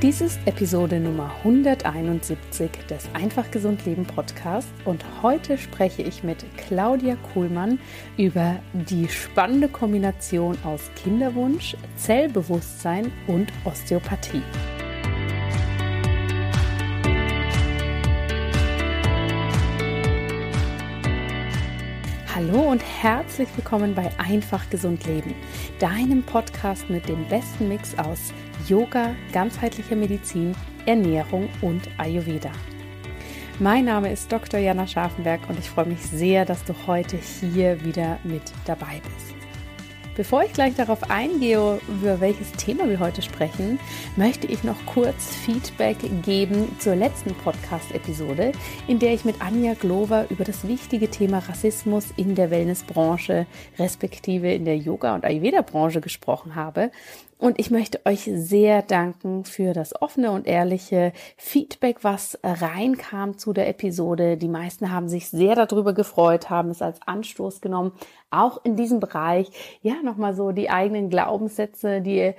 Dies ist Episode Nummer 171 des Einfach Gesund Leben Podcast und heute spreche ich mit Claudia Kuhlmann über die spannende Kombination aus Kinderwunsch, Zellbewusstsein und Osteopathie. Hallo und herzlich willkommen bei Einfach Gesund Leben, deinem Podcast mit dem besten Mix aus Yoga, ganzheitlicher Medizin, Ernährung und Ayurveda. Mein Name ist Dr. Jana Scharfenberg und ich freue mich sehr, dass du heute hier wieder mit dabei bist. Bevor ich gleich darauf eingehe, über welches Thema wir heute sprechen, möchte ich noch kurz Feedback geben zur letzten Podcast-Episode, in der ich mit Anja Glover über das wichtige Thema Rassismus in der Wellnessbranche, respektive in der Yoga- und Ayurveda-Branche gesprochen habe. Und ich möchte euch sehr danken für das offene und ehrliche Feedback, was reinkam zu der Episode. Die meisten haben sich sehr darüber gefreut, haben es als Anstoß genommen, auch in diesem Bereich, ja, nochmal so die eigenen Glaubenssätze, die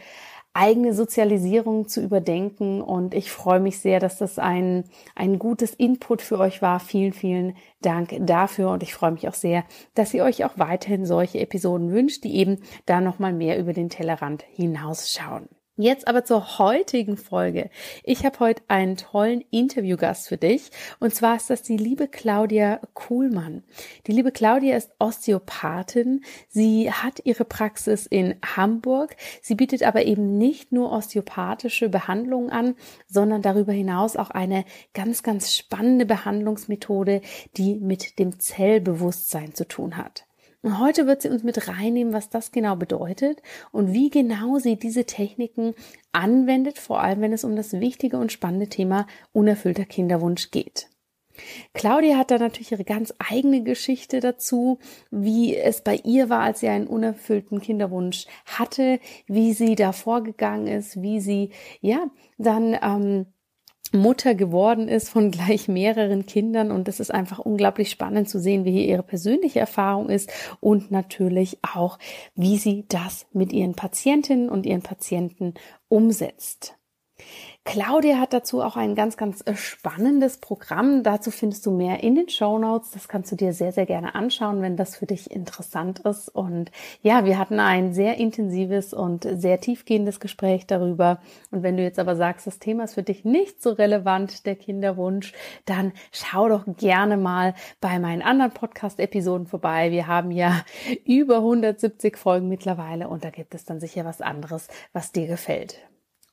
eigene Sozialisierung zu überdenken. Und ich freue mich sehr, dass das ein, ein gutes Input für euch war. Vielen, vielen Dank dafür. Und ich freue mich auch sehr, dass ihr euch auch weiterhin solche Episoden wünscht, die eben da nochmal mehr über den Tellerrand hinausschauen. Jetzt aber zur heutigen Folge. Ich habe heute einen tollen Interviewgast für dich. Und zwar ist das die liebe Claudia Kuhlmann. Die liebe Claudia ist Osteopathin. Sie hat ihre Praxis in Hamburg. Sie bietet aber eben nicht nur osteopathische Behandlungen an, sondern darüber hinaus auch eine ganz, ganz spannende Behandlungsmethode, die mit dem Zellbewusstsein zu tun hat. Und heute wird sie uns mit reinnehmen, was das genau bedeutet und wie genau sie diese Techniken anwendet, vor allem wenn es um das wichtige und spannende Thema unerfüllter Kinderwunsch geht. Claudia hat da natürlich ihre ganz eigene Geschichte dazu, wie es bei ihr war, als sie einen unerfüllten Kinderwunsch hatte, wie sie da vorgegangen ist, wie sie ja dann ähm, Mutter geworden ist von gleich mehreren Kindern und es ist einfach unglaublich spannend zu sehen, wie hier ihre persönliche Erfahrung ist und natürlich auch, wie sie das mit ihren Patientinnen und ihren Patienten umsetzt. Claudia hat dazu auch ein ganz, ganz äh, spannendes Programm. Dazu findest du mehr in den Show Notes. Das kannst du dir sehr, sehr gerne anschauen, wenn das für dich interessant ist. Und ja, wir hatten ein sehr intensives und sehr tiefgehendes Gespräch darüber. Und wenn du jetzt aber sagst, das Thema ist für dich nicht so relevant, der Kinderwunsch, dann schau doch gerne mal bei meinen anderen Podcast-Episoden vorbei. Wir haben ja über 170 Folgen mittlerweile und da gibt es dann sicher was anderes, was dir gefällt.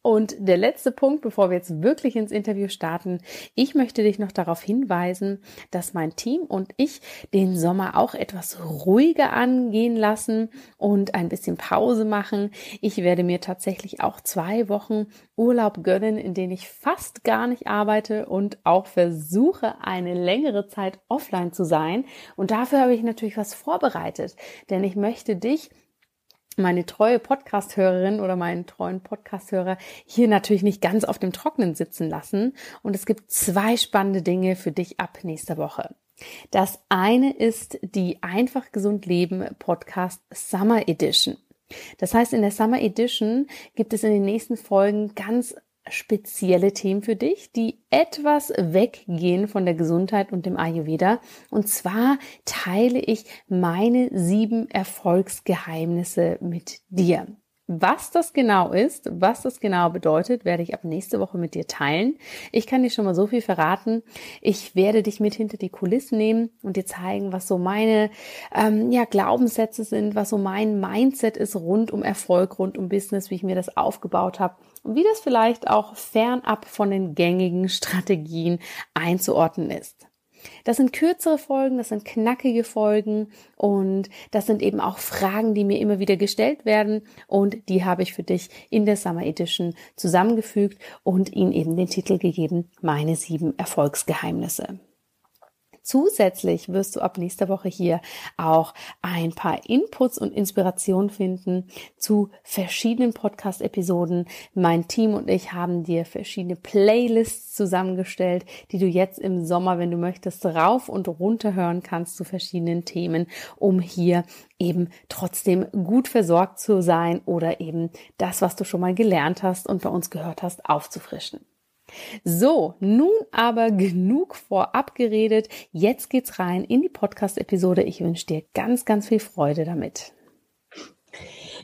Und der letzte Punkt, bevor wir jetzt wirklich ins Interview starten, ich möchte dich noch darauf hinweisen, dass mein Team und ich den Sommer auch etwas ruhiger angehen lassen und ein bisschen Pause machen. Ich werde mir tatsächlich auch zwei Wochen Urlaub gönnen, in denen ich fast gar nicht arbeite und auch versuche, eine längere Zeit offline zu sein. Und dafür habe ich natürlich was vorbereitet, denn ich möchte dich meine treue Podcast-Hörerin oder meinen treuen Podcast-Hörer hier natürlich nicht ganz auf dem Trockenen sitzen lassen. Und es gibt zwei spannende Dinge für dich ab nächster Woche. Das eine ist die Einfach gesund leben Podcast Summer Edition. Das heißt, in der Summer Edition gibt es in den nächsten Folgen ganz spezielle Themen für dich, die etwas weggehen von der Gesundheit und dem Ayurveda. Und zwar teile ich meine sieben Erfolgsgeheimnisse mit dir. Was das genau ist, was das genau bedeutet, werde ich ab nächste Woche mit dir teilen. Ich kann dir schon mal so viel verraten. Ich werde dich mit hinter die Kulissen nehmen und dir zeigen, was so meine ähm, ja, Glaubenssätze sind, was so mein Mindset ist rund um Erfolg, rund um Business, wie ich mir das aufgebaut habe und wie das vielleicht auch fernab von den gängigen Strategien einzuordnen ist. Das sind kürzere Folgen, das sind knackige Folgen und das sind eben auch Fragen, die mir immer wieder gestellt werden und die habe ich für dich in der Summer Edition zusammengefügt und ihnen eben den Titel gegeben, meine sieben Erfolgsgeheimnisse. Zusätzlich wirst du ab nächster Woche hier auch ein paar Inputs und Inspirationen finden zu verschiedenen Podcast-Episoden. Mein Team und ich haben dir verschiedene Playlists zusammengestellt, die du jetzt im Sommer, wenn du möchtest, rauf und runter hören kannst zu verschiedenen Themen, um hier eben trotzdem gut versorgt zu sein oder eben das, was du schon mal gelernt hast und bei uns gehört hast, aufzufrischen. So, nun aber genug vorab geredet. Jetzt geht's rein in die Podcast-Episode. Ich wünsche dir ganz, ganz viel Freude damit.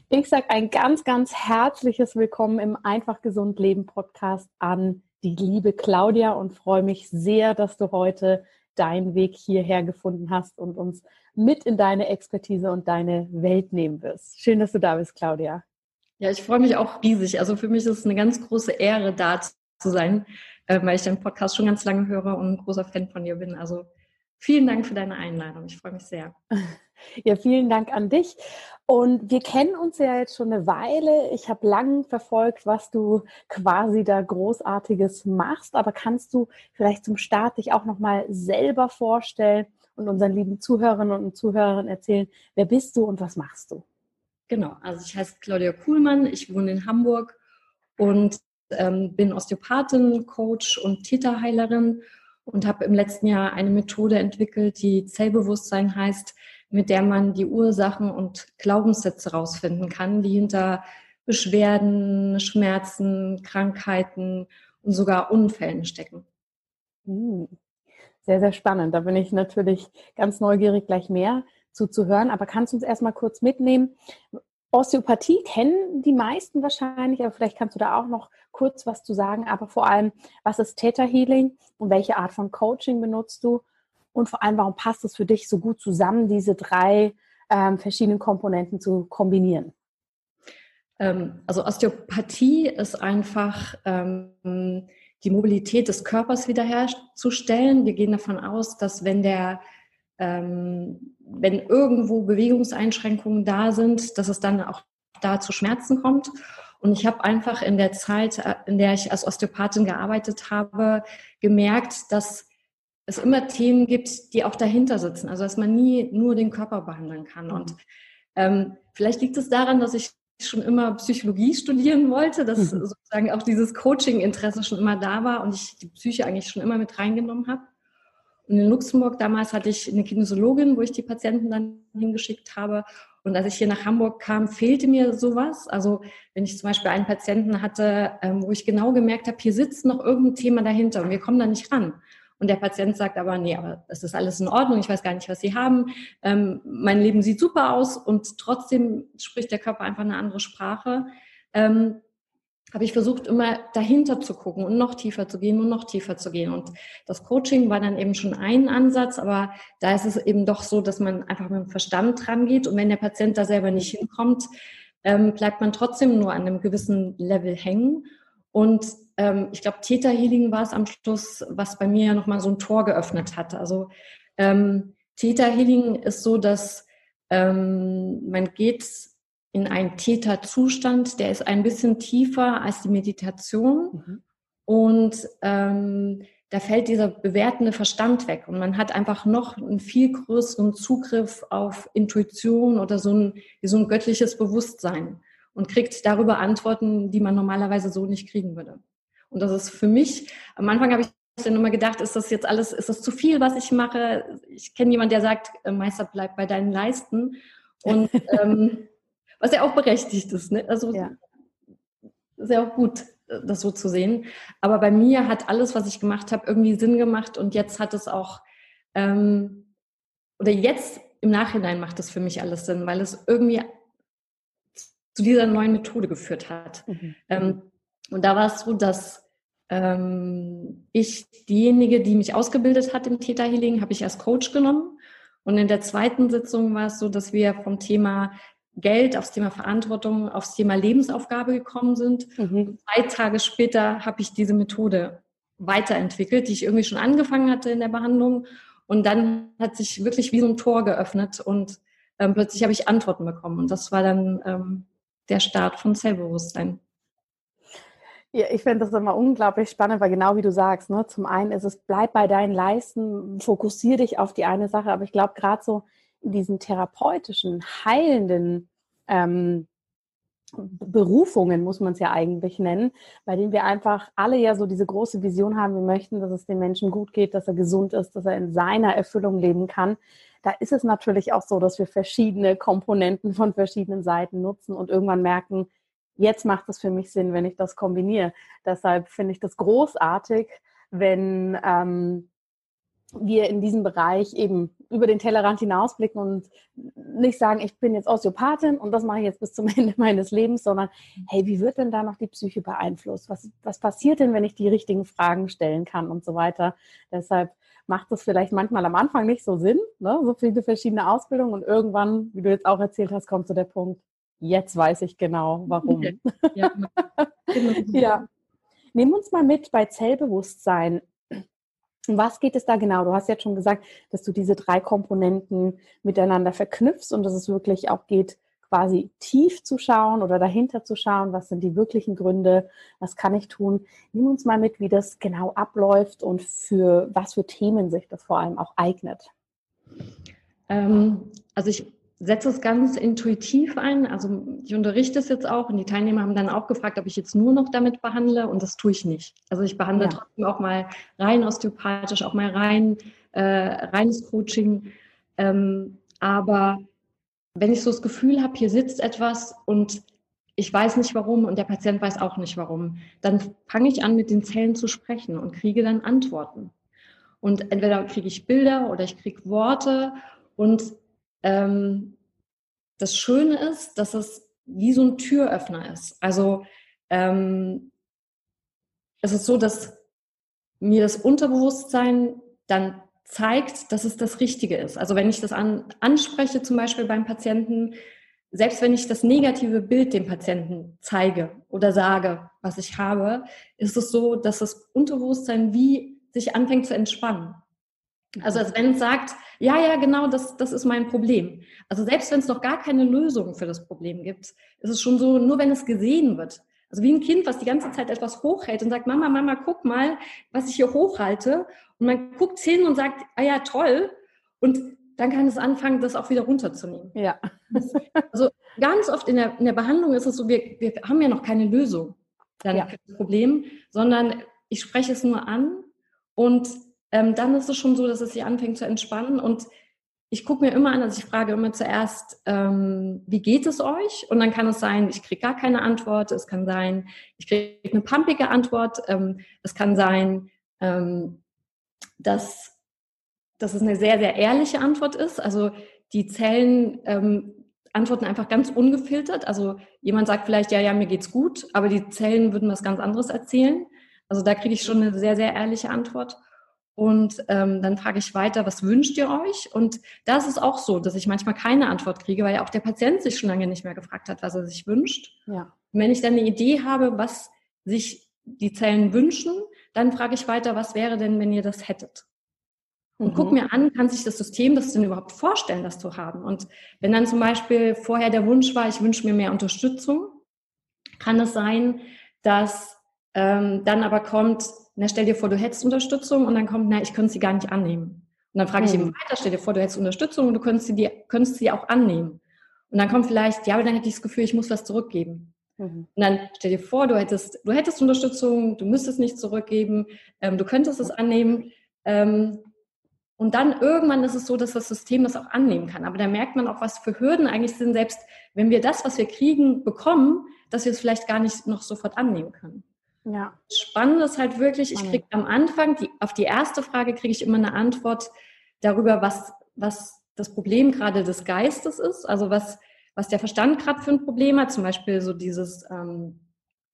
Ich sage ein ganz, ganz herzliches Willkommen im Einfach Gesund Leben Podcast an die liebe Claudia und freue mich sehr, dass du heute deinen Weg hierher gefunden hast und uns mit in deine Expertise und deine Welt nehmen wirst. Schön, dass du da bist, Claudia. Ja, ich freue mich auch riesig. Also für mich ist es eine ganz große Ehre, da zu sein, äh, weil ich deinen Podcast schon ganz lange höre und ein großer Fan von dir bin. Also vielen Dank für deine Einladung. Ich freue mich sehr. Ja, vielen Dank an dich. Und wir kennen uns ja jetzt schon eine Weile. Ich habe lang verfolgt, was du quasi da großartiges machst. Aber kannst du vielleicht zum Start dich auch noch mal selber vorstellen und unseren lieben Zuhörerinnen und Zuhörern erzählen, wer bist du und was machst du? Genau, also ich heiße Claudia Kuhlmann, ich wohne in Hamburg und ähm, bin Osteopathin, Coach und Täterheilerin und habe im letzten Jahr eine Methode entwickelt, die Zellbewusstsein heißt, mit der man die Ursachen und Glaubenssätze herausfinden kann, die hinter Beschwerden, Schmerzen, Krankheiten und sogar Unfällen stecken. Hm. Sehr, sehr spannend. Da bin ich natürlich ganz neugierig, gleich mehr zuzuhören. Aber kannst du uns erstmal kurz mitnehmen? Osteopathie kennen die meisten wahrscheinlich, aber vielleicht kannst du da auch noch kurz was zu sagen. Aber vor allem, was ist Theta Healing und welche Art von Coaching benutzt du? Und vor allem, warum passt es für dich so gut zusammen, diese drei ähm, verschiedenen Komponenten zu kombinieren? Ähm, also Osteopathie ist einfach ähm, die Mobilität des Körpers wiederherzustellen. Wir gehen davon aus, dass wenn der ähm, wenn irgendwo Bewegungseinschränkungen da sind, dass es dann auch da zu Schmerzen kommt. Und ich habe einfach in der Zeit, äh, in der ich als Osteopathin gearbeitet habe, gemerkt, dass es immer Themen gibt, die auch dahinter sitzen. Also dass man nie nur den Körper behandeln kann. Und ähm, vielleicht liegt es daran, dass ich schon immer Psychologie studieren wollte, dass mhm. sozusagen auch dieses Coaching-Interesse schon immer da war und ich die Psyche eigentlich schon immer mit reingenommen habe. Und in Luxemburg damals hatte ich eine Kinesiologin, wo ich die Patienten dann hingeschickt habe. Und als ich hier nach Hamburg kam, fehlte mir sowas. Also wenn ich zum Beispiel einen Patienten hatte, ähm, wo ich genau gemerkt habe, hier sitzt noch irgendein Thema dahinter und wir kommen da nicht ran. Und der Patient sagt aber, nee, aber es ist alles in Ordnung, ich weiß gar nicht, was Sie haben. Ähm, mein Leben sieht super aus und trotzdem spricht der Körper einfach eine andere Sprache. Ähm, habe ich versucht, immer dahinter zu gucken und noch tiefer zu gehen und noch tiefer zu gehen. Und das Coaching war dann eben schon ein Ansatz, aber da ist es eben doch so, dass man einfach mit dem Verstand dran geht und wenn der Patient da selber nicht hinkommt, ähm, bleibt man trotzdem nur an einem gewissen Level hängen. Und ähm, ich glaube, Theta Healing war es am Schluss, was bei mir nochmal so ein Tor geöffnet hat. Also ähm, Theta Healing ist so, dass ähm, man geht in einen Theta-Zustand, der ist ein bisschen tiefer als die Meditation. Mhm. Und ähm, da fällt dieser bewertende Verstand weg und man hat einfach noch einen viel größeren Zugriff auf Intuition oder so ein, so ein göttliches Bewusstsein und kriegt darüber Antworten, die man normalerweise so nicht kriegen würde. Und das ist für mich, am Anfang habe ich dann immer gedacht, ist das jetzt alles, ist das zu viel, was ich mache? Ich kenne jemanden, der sagt, äh, Meister, bleib bei deinen Leisten. Und ähm, was ja auch berechtigt ist, ne? Also ja. ist ja auch gut das so zu sehen. Aber bei mir hat alles, was ich gemacht habe, irgendwie Sinn gemacht und jetzt hat es auch, ähm, oder jetzt im Nachhinein macht es für mich alles Sinn, weil es irgendwie zu dieser neuen Methode geführt hat. Mhm. Ähm, und da war es so, dass ähm, ich diejenige, die mich ausgebildet hat im Theta Healing, habe ich als Coach genommen. Und in der zweiten Sitzung war es so, dass wir vom Thema Geld, aufs Thema Verantwortung, aufs Thema Lebensaufgabe gekommen sind. Mhm. Zwei Tage später habe ich diese Methode weiterentwickelt, die ich irgendwie schon angefangen hatte in der Behandlung. Und dann hat sich wirklich wie so ein Tor geöffnet und ähm, plötzlich habe ich Antworten bekommen. Und das war dann ähm, der Start von Selbstbewusstsein. Ja, ich finde das immer unglaublich spannend, weil genau wie du sagst, ne, zum einen ist es, bleib bei deinen Leisten, fokussiere dich auf die eine Sache, aber ich glaube gerade so diesen therapeutischen, heilenden ähm, Berufungen, muss man es ja eigentlich nennen, bei denen wir einfach alle ja so diese große Vision haben, wir möchten, dass es dem Menschen gut geht, dass er gesund ist, dass er in seiner Erfüllung leben kann. Da ist es natürlich auch so, dass wir verschiedene Komponenten von verschiedenen Seiten nutzen und irgendwann merken, jetzt macht es für mich Sinn, wenn ich das kombiniere. Deshalb finde ich das großartig, wenn ähm, wir in diesem Bereich eben über den Tellerrand hinausblicken und nicht sagen, ich bin jetzt Osteopathin und das mache ich jetzt bis zum Ende meines Lebens, sondern hey, wie wird denn da noch die Psyche beeinflusst? Was, was passiert denn, wenn ich die richtigen Fragen stellen kann und so weiter? Deshalb macht es vielleicht manchmal am Anfang nicht so Sinn, ne? so viele verschiedene Ausbildungen und irgendwann, wie du jetzt auch erzählt hast, kommt zu der Punkt, jetzt weiß ich genau, warum. Ja, ja. Nehmen uns mal mit bei Zellbewusstsein. Um was geht es da genau? Du hast jetzt schon gesagt, dass du diese drei Komponenten miteinander verknüpfst und dass es wirklich auch geht, quasi tief zu schauen oder dahinter zu schauen, was sind die wirklichen Gründe, was kann ich tun. Nimm uns mal mit, wie das genau abläuft und für was für Themen sich das vor allem auch eignet. Ähm, also ich setze es ganz intuitiv ein. Also ich unterrichte es jetzt auch und die Teilnehmer haben dann auch gefragt, ob ich jetzt nur noch damit behandle und das tue ich nicht. Also ich behandle ja. trotzdem auch mal rein osteopathisch, auch mal rein äh, reines Coaching. Ähm, aber wenn ich so das Gefühl habe, hier sitzt etwas und ich weiß nicht warum und der Patient weiß auch nicht warum, dann fange ich an, mit den Zellen zu sprechen und kriege dann Antworten. Und entweder kriege ich Bilder oder ich kriege Worte und ähm, das Schöne ist, dass es wie so ein Türöffner ist. Also ähm, es ist so, dass mir das Unterbewusstsein dann zeigt, dass es das Richtige ist. Also wenn ich das an, anspreche, zum Beispiel beim Patienten, selbst wenn ich das negative Bild dem Patienten zeige oder sage, was ich habe, ist es so, dass das Unterbewusstsein wie sich anfängt zu entspannen. Also als wenn es sagt, ja, ja, genau, das, das ist mein Problem. Also selbst wenn es noch gar keine Lösung für das Problem gibt, ist es schon so, nur wenn es gesehen wird. Also wie ein Kind, was die ganze Zeit etwas hochhält und sagt, Mama, Mama, guck mal, was ich hier hochhalte. Und man guckt hin und sagt, ah ja, toll. Und dann kann es anfangen, das auch wieder runterzunehmen. Ja. Also ganz oft in der, in der Behandlung ist es so, wir, wir haben ja noch keine Lösung dann ja. für das Problem, sondern ich spreche es nur an und ähm, dann ist es schon so, dass es sich anfängt zu entspannen. Und ich gucke mir immer an, also ich frage immer zuerst, ähm, wie geht es euch? Und dann kann es sein, ich kriege gar keine Antwort. Es kann sein, ich kriege eine pumpige Antwort. Ähm, es kann sein, ähm, dass, dass es eine sehr, sehr ehrliche Antwort ist. Also die Zellen ähm, antworten einfach ganz ungefiltert. Also jemand sagt vielleicht, ja, ja, mir geht's gut, aber die Zellen würden was ganz anderes erzählen. Also da kriege ich schon eine sehr, sehr ehrliche Antwort. Und ähm, dann frage ich weiter, was wünscht ihr euch? Und da ist es auch so, dass ich manchmal keine Antwort kriege, weil ja auch der Patient sich schon lange nicht mehr gefragt hat, was er sich wünscht. Ja. Und wenn ich dann eine Idee habe, was sich die Zellen wünschen, dann frage ich weiter, was wäre denn, wenn ihr das hättet? Und mhm. guck mir an, kann sich das System das denn überhaupt vorstellen, das zu haben? Und wenn dann zum Beispiel vorher der Wunsch war, ich wünsche mir mehr Unterstützung, kann es sein, dass ähm, dann aber kommt, na, stell dir vor, du hättest Unterstützung und dann kommt, na, ich könnte sie gar nicht annehmen. Und dann frage ich mhm. eben weiter, stell dir vor, du hättest Unterstützung und du könntest sie, könntest sie auch annehmen. Und dann kommt vielleicht, ja, aber dann hätte ich das Gefühl, ich muss was zurückgeben. Mhm. Und dann stell dir vor, du hättest, du hättest Unterstützung, du müsstest nicht zurückgeben, ähm, du könntest es annehmen. Ähm, und dann irgendwann ist es so, dass das System das auch annehmen kann. Aber da merkt man auch, was für Hürden eigentlich sind, selbst wenn wir das, was wir kriegen, bekommen, dass wir es vielleicht gar nicht noch sofort annehmen können. Ja. Spannend ist halt wirklich, ich kriege am Anfang, die, auf die erste Frage kriege ich immer eine Antwort darüber, was, was das Problem gerade des Geistes ist, also was, was der Verstand gerade für ein Problem hat, zum Beispiel so dieses, ähm,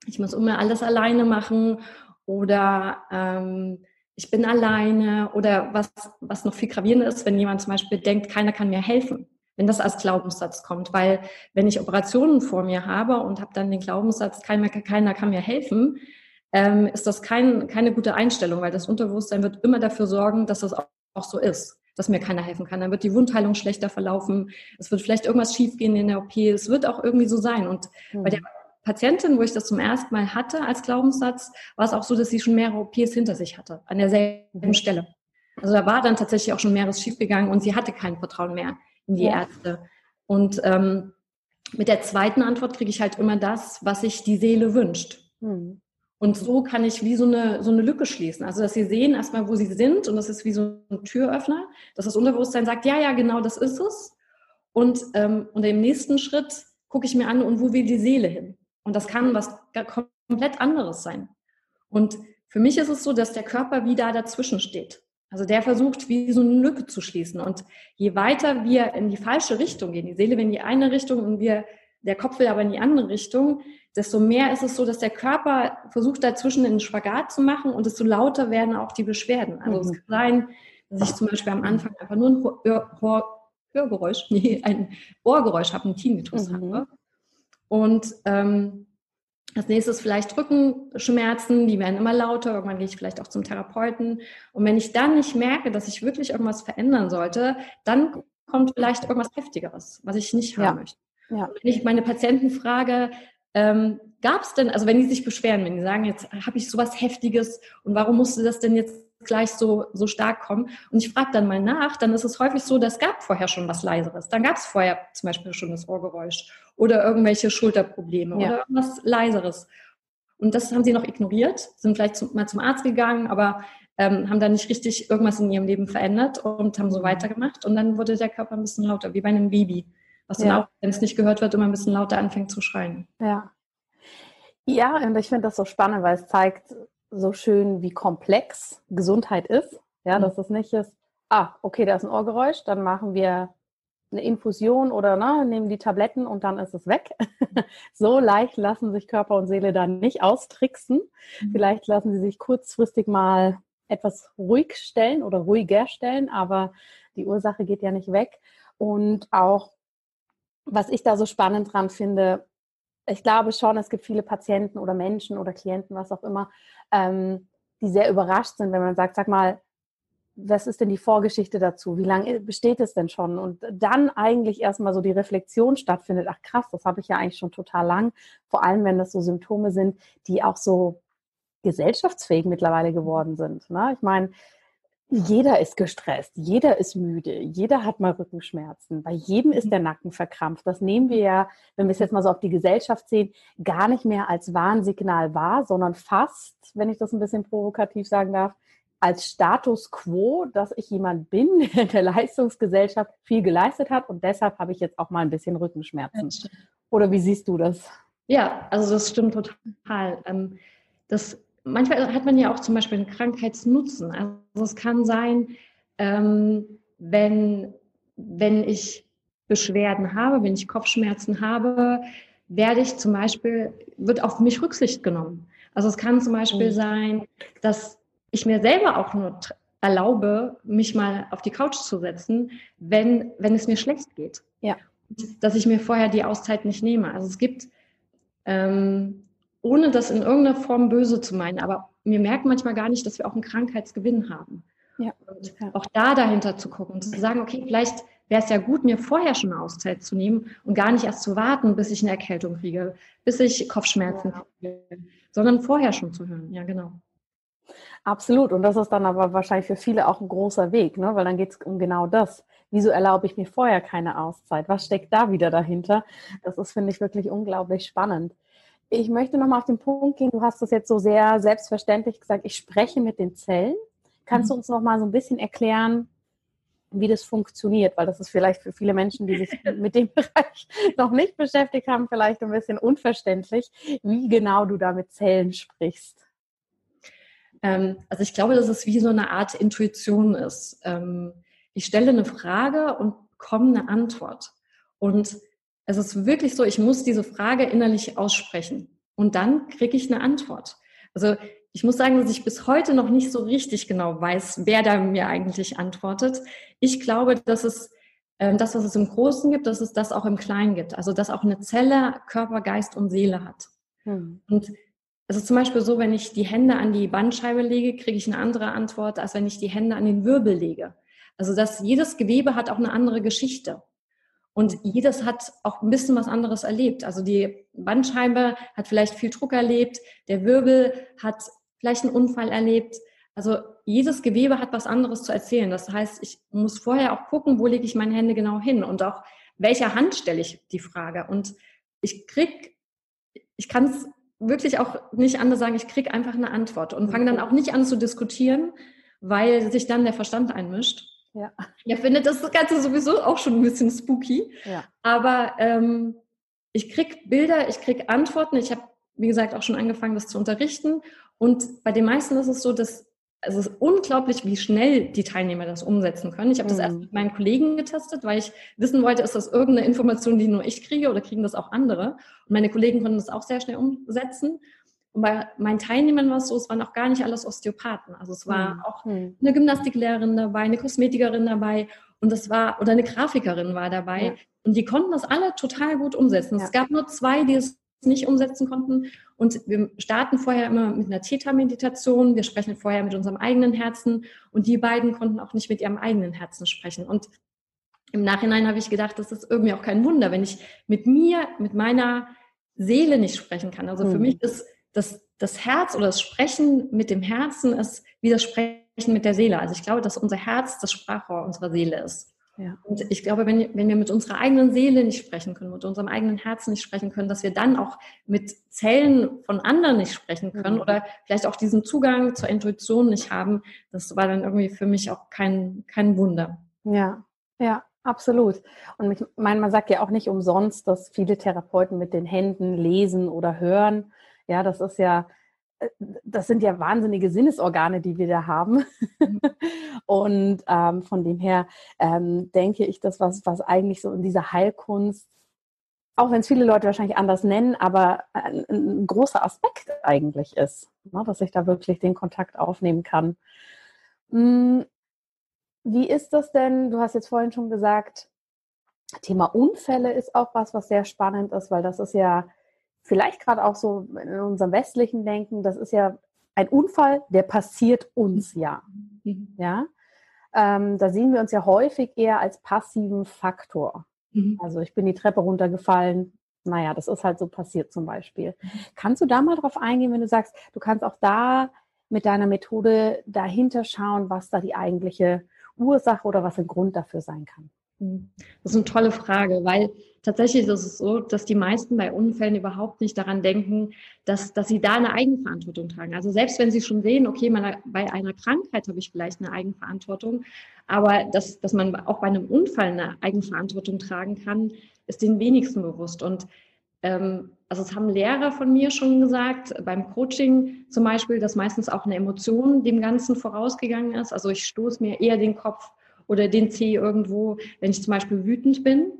ich muss immer alles alleine machen oder ähm, ich bin alleine oder was, was noch viel gravierender ist, wenn jemand zum Beispiel denkt, keiner kann mir helfen, wenn das als Glaubenssatz kommt, weil wenn ich Operationen vor mir habe und habe dann den Glaubenssatz, keiner, keiner kann mir helfen, ähm, ist das kein, keine gute Einstellung, weil das Unterbewusstsein wird immer dafür sorgen, dass das auch, auch so ist, dass mir keiner helfen kann. Dann wird die Wundheilung schlechter verlaufen, es wird vielleicht irgendwas schiefgehen in der OP, es wird auch irgendwie so sein. Und mhm. bei der Patientin, wo ich das zum ersten Mal hatte als Glaubenssatz, war es auch so, dass sie schon mehrere OPs hinter sich hatte, an derselben mhm. Stelle. Also da war dann tatsächlich auch schon mehreres schiefgegangen und sie hatte kein Vertrauen mehr in die ja. Ärzte. Und ähm, mit der zweiten Antwort kriege ich halt immer das, was sich die Seele wünscht. Mhm. Und so kann ich wie so eine, so eine Lücke schließen. Also, dass sie sehen erstmal, wo sie sind und das ist wie so ein Türöffner, dass das Unterbewusstsein sagt, ja, ja, genau, das ist es. Und, ähm, und im nächsten Schritt gucke ich mir an, und wo will die Seele hin? Und das kann was komplett anderes sein. Und für mich ist es so, dass der Körper wie da dazwischen steht. Also der versucht, wie so eine Lücke zu schließen. Und je weiter wir in die falsche Richtung gehen, die Seele will in die eine Richtung und wir, der Kopf will aber in die andere Richtung, desto mehr ist es so, dass der Körper versucht, dazwischen einen Spagat zu machen und desto lauter werden auch die Beschwerden. Also mhm. es kann sein, dass ich zum Beispiel am Anfang einfach nur ein Hör Hörgeräusch, nee, ein Ohrgeräusch habe, ein Tinnitus mhm. habe. Und ähm, als nächstes vielleicht Rückenschmerzen, die werden immer lauter, irgendwann gehe ich vielleicht auch zum Therapeuten. Und wenn ich dann nicht merke, dass ich wirklich irgendwas verändern sollte, dann kommt vielleicht irgendwas Heftigeres, was ich nicht haben ja. möchte. Ja. wenn ich meine Patienten frage, ähm, Gab es denn, also wenn die sich beschweren, wenn die sagen, jetzt habe ich sowas Heftiges und warum musste das denn jetzt gleich so, so stark kommen? Und ich frage dann mal nach, dann ist es häufig so, das gab vorher schon was Leiseres. Dann gab es vorher zum Beispiel schon das Ohrgeräusch oder irgendwelche Schulterprobleme ja. oder irgendwas Leiseres. Und das haben sie noch ignoriert, sind vielleicht zum, mal zum Arzt gegangen, aber ähm, haben dann nicht richtig irgendwas in ihrem Leben verändert und haben so mhm. weitergemacht. Und dann wurde der Körper ein bisschen lauter, wie bei einem Baby was dann auch, wenn es nicht gehört wird, immer ein bisschen lauter anfängt zu schreien. Ja. Ja, und ich finde das so spannend, weil es zeigt so schön, wie komplex Gesundheit ist. Ja, mhm. dass es nicht ist, ah, okay, da ist ein Ohrgeräusch, dann machen wir eine Infusion oder ne, nehmen die Tabletten und dann ist es weg. so leicht lassen sich Körper und Seele dann nicht austricksen. Mhm. Vielleicht lassen sie sich kurzfristig mal etwas ruhig stellen oder ruhiger stellen, aber die Ursache geht ja nicht weg. Und auch was ich da so spannend dran finde, ich glaube schon, es gibt viele Patienten oder Menschen oder Klienten, was auch immer, ähm, die sehr überrascht sind, wenn man sagt, sag mal, was ist denn die Vorgeschichte dazu? Wie lange besteht es denn schon? Und dann eigentlich erstmal so die Reflexion stattfindet, ach krass, das habe ich ja eigentlich schon total lang, vor allem wenn das so Symptome sind, die auch so gesellschaftsfähig mittlerweile geworden sind. Ne? Ich meine, jeder ist gestresst, jeder ist müde, jeder hat mal Rückenschmerzen, bei jedem ist mhm. der Nacken verkrampft. Das nehmen wir ja, wenn wir es jetzt mal so auf die Gesellschaft sehen, gar nicht mehr als Warnsignal wahr, sondern fast, wenn ich das ein bisschen provokativ sagen darf, als Status quo, dass ich jemand bin, der in der Leistungsgesellschaft viel geleistet hat und deshalb habe ich jetzt auch mal ein bisschen Rückenschmerzen. Oder wie siehst du das? Ja, also das stimmt total. Ähm, das manchmal hat man ja auch zum Beispiel einen Krankheitsnutzen. Also es kann sein, ähm, wenn, wenn ich Beschwerden habe, wenn ich Kopfschmerzen habe, werde ich zum Beispiel, wird auf mich Rücksicht genommen. Also es kann zum Beispiel mhm. sein, dass ich mir selber auch nur erlaube, mich mal auf die Couch zu setzen, wenn, wenn es mir schlecht geht. Ja. Dass ich mir vorher die Auszeit nicht nehme. Also es gibt ähm, ohne das in irgendeiner Form böse zu meinen. Aber wir merken manchmal gar nicht, dass wir auch einen Krankheitsgewinn haben. Ja. Und auch da dahinter zu gucken und zu sagen, okay, vielleicht wäre es ja gut, mir vorher schon eine Auszeit zu nehmen und gar nicht erst zu warten, bis ich eine Erkältung kriege, bis ich Kopfschmerzen ja. kriege, sondern vorher schon zu hören. Ja, genau. Absolut. Und das ist dann aber wahrscheinlich für viele auch ein großer Weg, ne? weil dann geht es um genau das. Wieso erlaube ich mir vorher keine Auszeit? Was steckt da wieder dahinter? Das ist, finde ich, wirklich unglaublich spannend. Ich möchte nochmal auf den Punkt gehen. Du hast das jetzt so sehr selbstverständlich gesagt. Ich spreche mit den Zellen. Kannst du mhm. uns nochmal so ein bisschen erklären, wie das funktioniert? Weil das ist vielleicht für viele Menschen, die sich mit dem Bereich noch nicht beschäftigt haben, vielleicht ein bisschen unverständlich, wie genau du da mit Zellen sprichst. Ähm, also ich glaube, dass es wie so eine Art Intuition ist. Ähm, ich stelle eine Frage und bekomme eine Antwort. Und es ist wirklich so, ich muss diese Frage innerlich aussprechen. Und dann kriege ich eine Antwort. Also ich muss sagen, dass ich bis heute noch nicht so richtig genau weiß, wer da mir eigentlich antwortet. Ich glaube, dass es ähm, das, was es im Großen gibt, dass es das auch im Kleinen gibt. Also dass auch eine Zelle Körper, Geist und Seele hat. Hm. Und es ist zum Beispiel so, wenn ich die Hände an die Bandscheibe lege, kriege ich eine andere Antwort, als wenn ich die Hände an den Wirbel lege. Also dass jedes Gewebe hat auch eine andere Geschichte. Und jedes hat auch ein bisschen was anderes erlebt. Also die Bandscheibe hat vielleicht viel Druck erlebt, der Wirbel hat vielleicht einen Unfall erlebt. Also jedes Gewebe hat was anderes zu erzählen. Das heißt, ich muss vorher auch gucken, wo lege ich meine Hände genau hin und auch welcher Hand stelle ich die Frage. Und ich krieg, ich kann es wirklich auch nicht anders sagen, ich kriege einfach eine Antwort und fange dann auch nicht an zu diskutieren, weil sich dann der Verstand einmischt. Ja. ja, finde das Ganze sowieso auch schon ein bisschen spooky. Ja. Aber ähm, ich kriege Bilder, ich kriege Antworten. Ich habe, wie gesagt, auch schon angefangen, das zu unterrichten. Und bei den meisten ist es so, dass also es ist unglaublich, wie schnell die Teilnehmer das umsetzen können. Ich habe das mhm. erst mit meinen Kollegen getestet, weil ich wissen wollte, ist das irgendeine Information, die nur ich kriege oder kriegen das auch andere? Und meine Kollegen konnten das auch sehr schnell umsetzen. Und bei meinen Teilnehmern war es so, es waren auch gar nicht alles Osteopathen. Also es war mhm. auch eine Gymnastiklehrerin dabei, eine Kosmetikerin dabei und das war, oder eine Grafikerin war dabei. Ja. Und die konnten das alle total gut umsetzen. Ja. Es gab nur zwei, die es nicht umsetzen konnten. Und wir starten vorher immer mit einer Theta-Meditation. Wir sprechen vorher mit unserem eigenen Herzen. Und die beiden konnten auch nicht mit ihrem eigenen Herzen sprechen. Und im Nachhinein habe ich gedacht, das ist irgendwie auch kein Wunder, wenn ich mit mir, mit meiner Seele nicht sprechen kann. Also für hm. mich ist das, das Herz oder das Sprechen mit dem Herzen ist wie das Sprechen mit der Seele. Also ich glaube, dass unser Herz das Sprachrohr unserer Seele ist. Ja. Und ich glaube, wenn, wenn wir mit unserer eigenen Seele nicht sprechen können, mit unserem eigenen Herzen nicht sprechen können, dass wir dann auch mit Zellen von anderen nicht sprechen können mhm. oder vielleicht auch diesen Zugang zur Intuition nicht haben, das war dann irgendwie für mich auch kein, kein Wunder. Ja, ja, absolut. Und ich meine, man sagt ja auch nicht umsonst, dass viele Therapeuten mit den Händen lesen oder hören. Ja, das ist ja das sind ja wahnsinnige Sinnesorgane, die wir da haben. Mhm. und ähm, von dem her ähm, denke ich, dass was, was eigentlich so in dieser Heilkunst, auch wenn es viele Leute wahrscheinlich anders nennen, aber ein, ein großer Aspekt eigentlich ist, ne, dass ich da wirklich den Kontakt aufnehmen kann. Hm, wie ist das denn? Du hast jetzt vorhin schon gesagt, Thema Unfälle ist auch was, was sehr spannend ist, weil das ist ja vielleicht gerade auch so in unserem westlichen Denken, das ist ja ein Unfall, der passiert uns ja. Mhm. Ja. Ähm, da sehen wir uns ja häufig eher als passiven Faktor. Mhm. Also ich bin die Treppe runtergefallen. Naja, das ist halt so passiert zum Beispiel. Mhm. Kannst du da mal drauf eingehen, wenn du sagst, du kannst auch da mit deiner Methode dahinter schauen, was da die eigentliche Ursache oder was ein Grund dafür sein kann? Das ist eine tolle Frage, weil tatsächlich ist es so, dass die meisten bei Unfällen überhaupt nicht daran denken, dass, dass sie da eine Eigenverantwortung tragen. Also selbst wenn sie schon sehen, okay, man, bei einer Krankheit habe ich vielleicht eine Eigenverantwortung, aber dass, dass man auch bei einem Unfall eine Eigenverantwortung tragen kann, ist den wenigsten bewusst. Und ähm, also es haben Lehrer von mir schon gesagt, beim Coaching zum Beispiel, dass meistens auch eine Emotion dem Ganzen vorausgegangen ist. Also ich stoße mir eher den Kopf oder den Zeh irgendwo, wenn ich zum Beispiel wütend bin.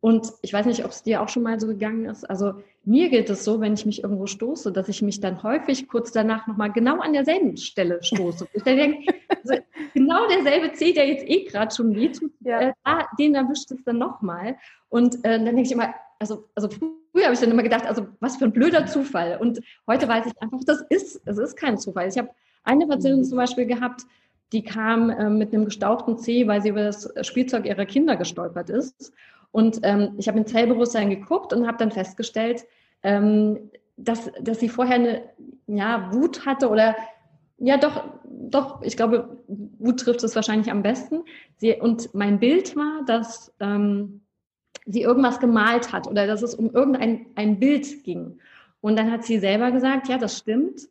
Und ich weiß nicht, ob es dir auch schon mal so gegangen ist. Also mir geht es so, wenn ich mich irgendwo stoße, dass ich mich dann häufig kurz danach nochmal genau an derselben Stelle stoße. Ich denke, also genau derselbe Zeh, der jetzt eh gerade schon wehtut, ja. äh, den erwischt es dann nochmal. Und äh, dann denke ich immer, also, also früher habe ich dann immer gedacht, also was für ein blöder Zufall. Und heute weiß ich einfach, das ist, es ist kein Zufall. Ich habe eine Patientin zum Beispiel gehabt, die kam äh, mit einem gestauchten Zeh, weil sie über das Spielzeug ihrer Kinder gestolpert ist. Und ähm, ich habe in Zellbewusstsein geguckt und habe dann festgestellt, ähm, dass, dass sie vorher eine ja, Wut hatte oder ja, doch, doch, ich glaube, Wut trifft es wahrscheinlich am besten. Sie, und mein Bild war, dass ähm, sie irgendwas gemalt hat oder dass es um irgendein ein Bild ging. Und dann hat sie selber gesagt, ja, das stimmt.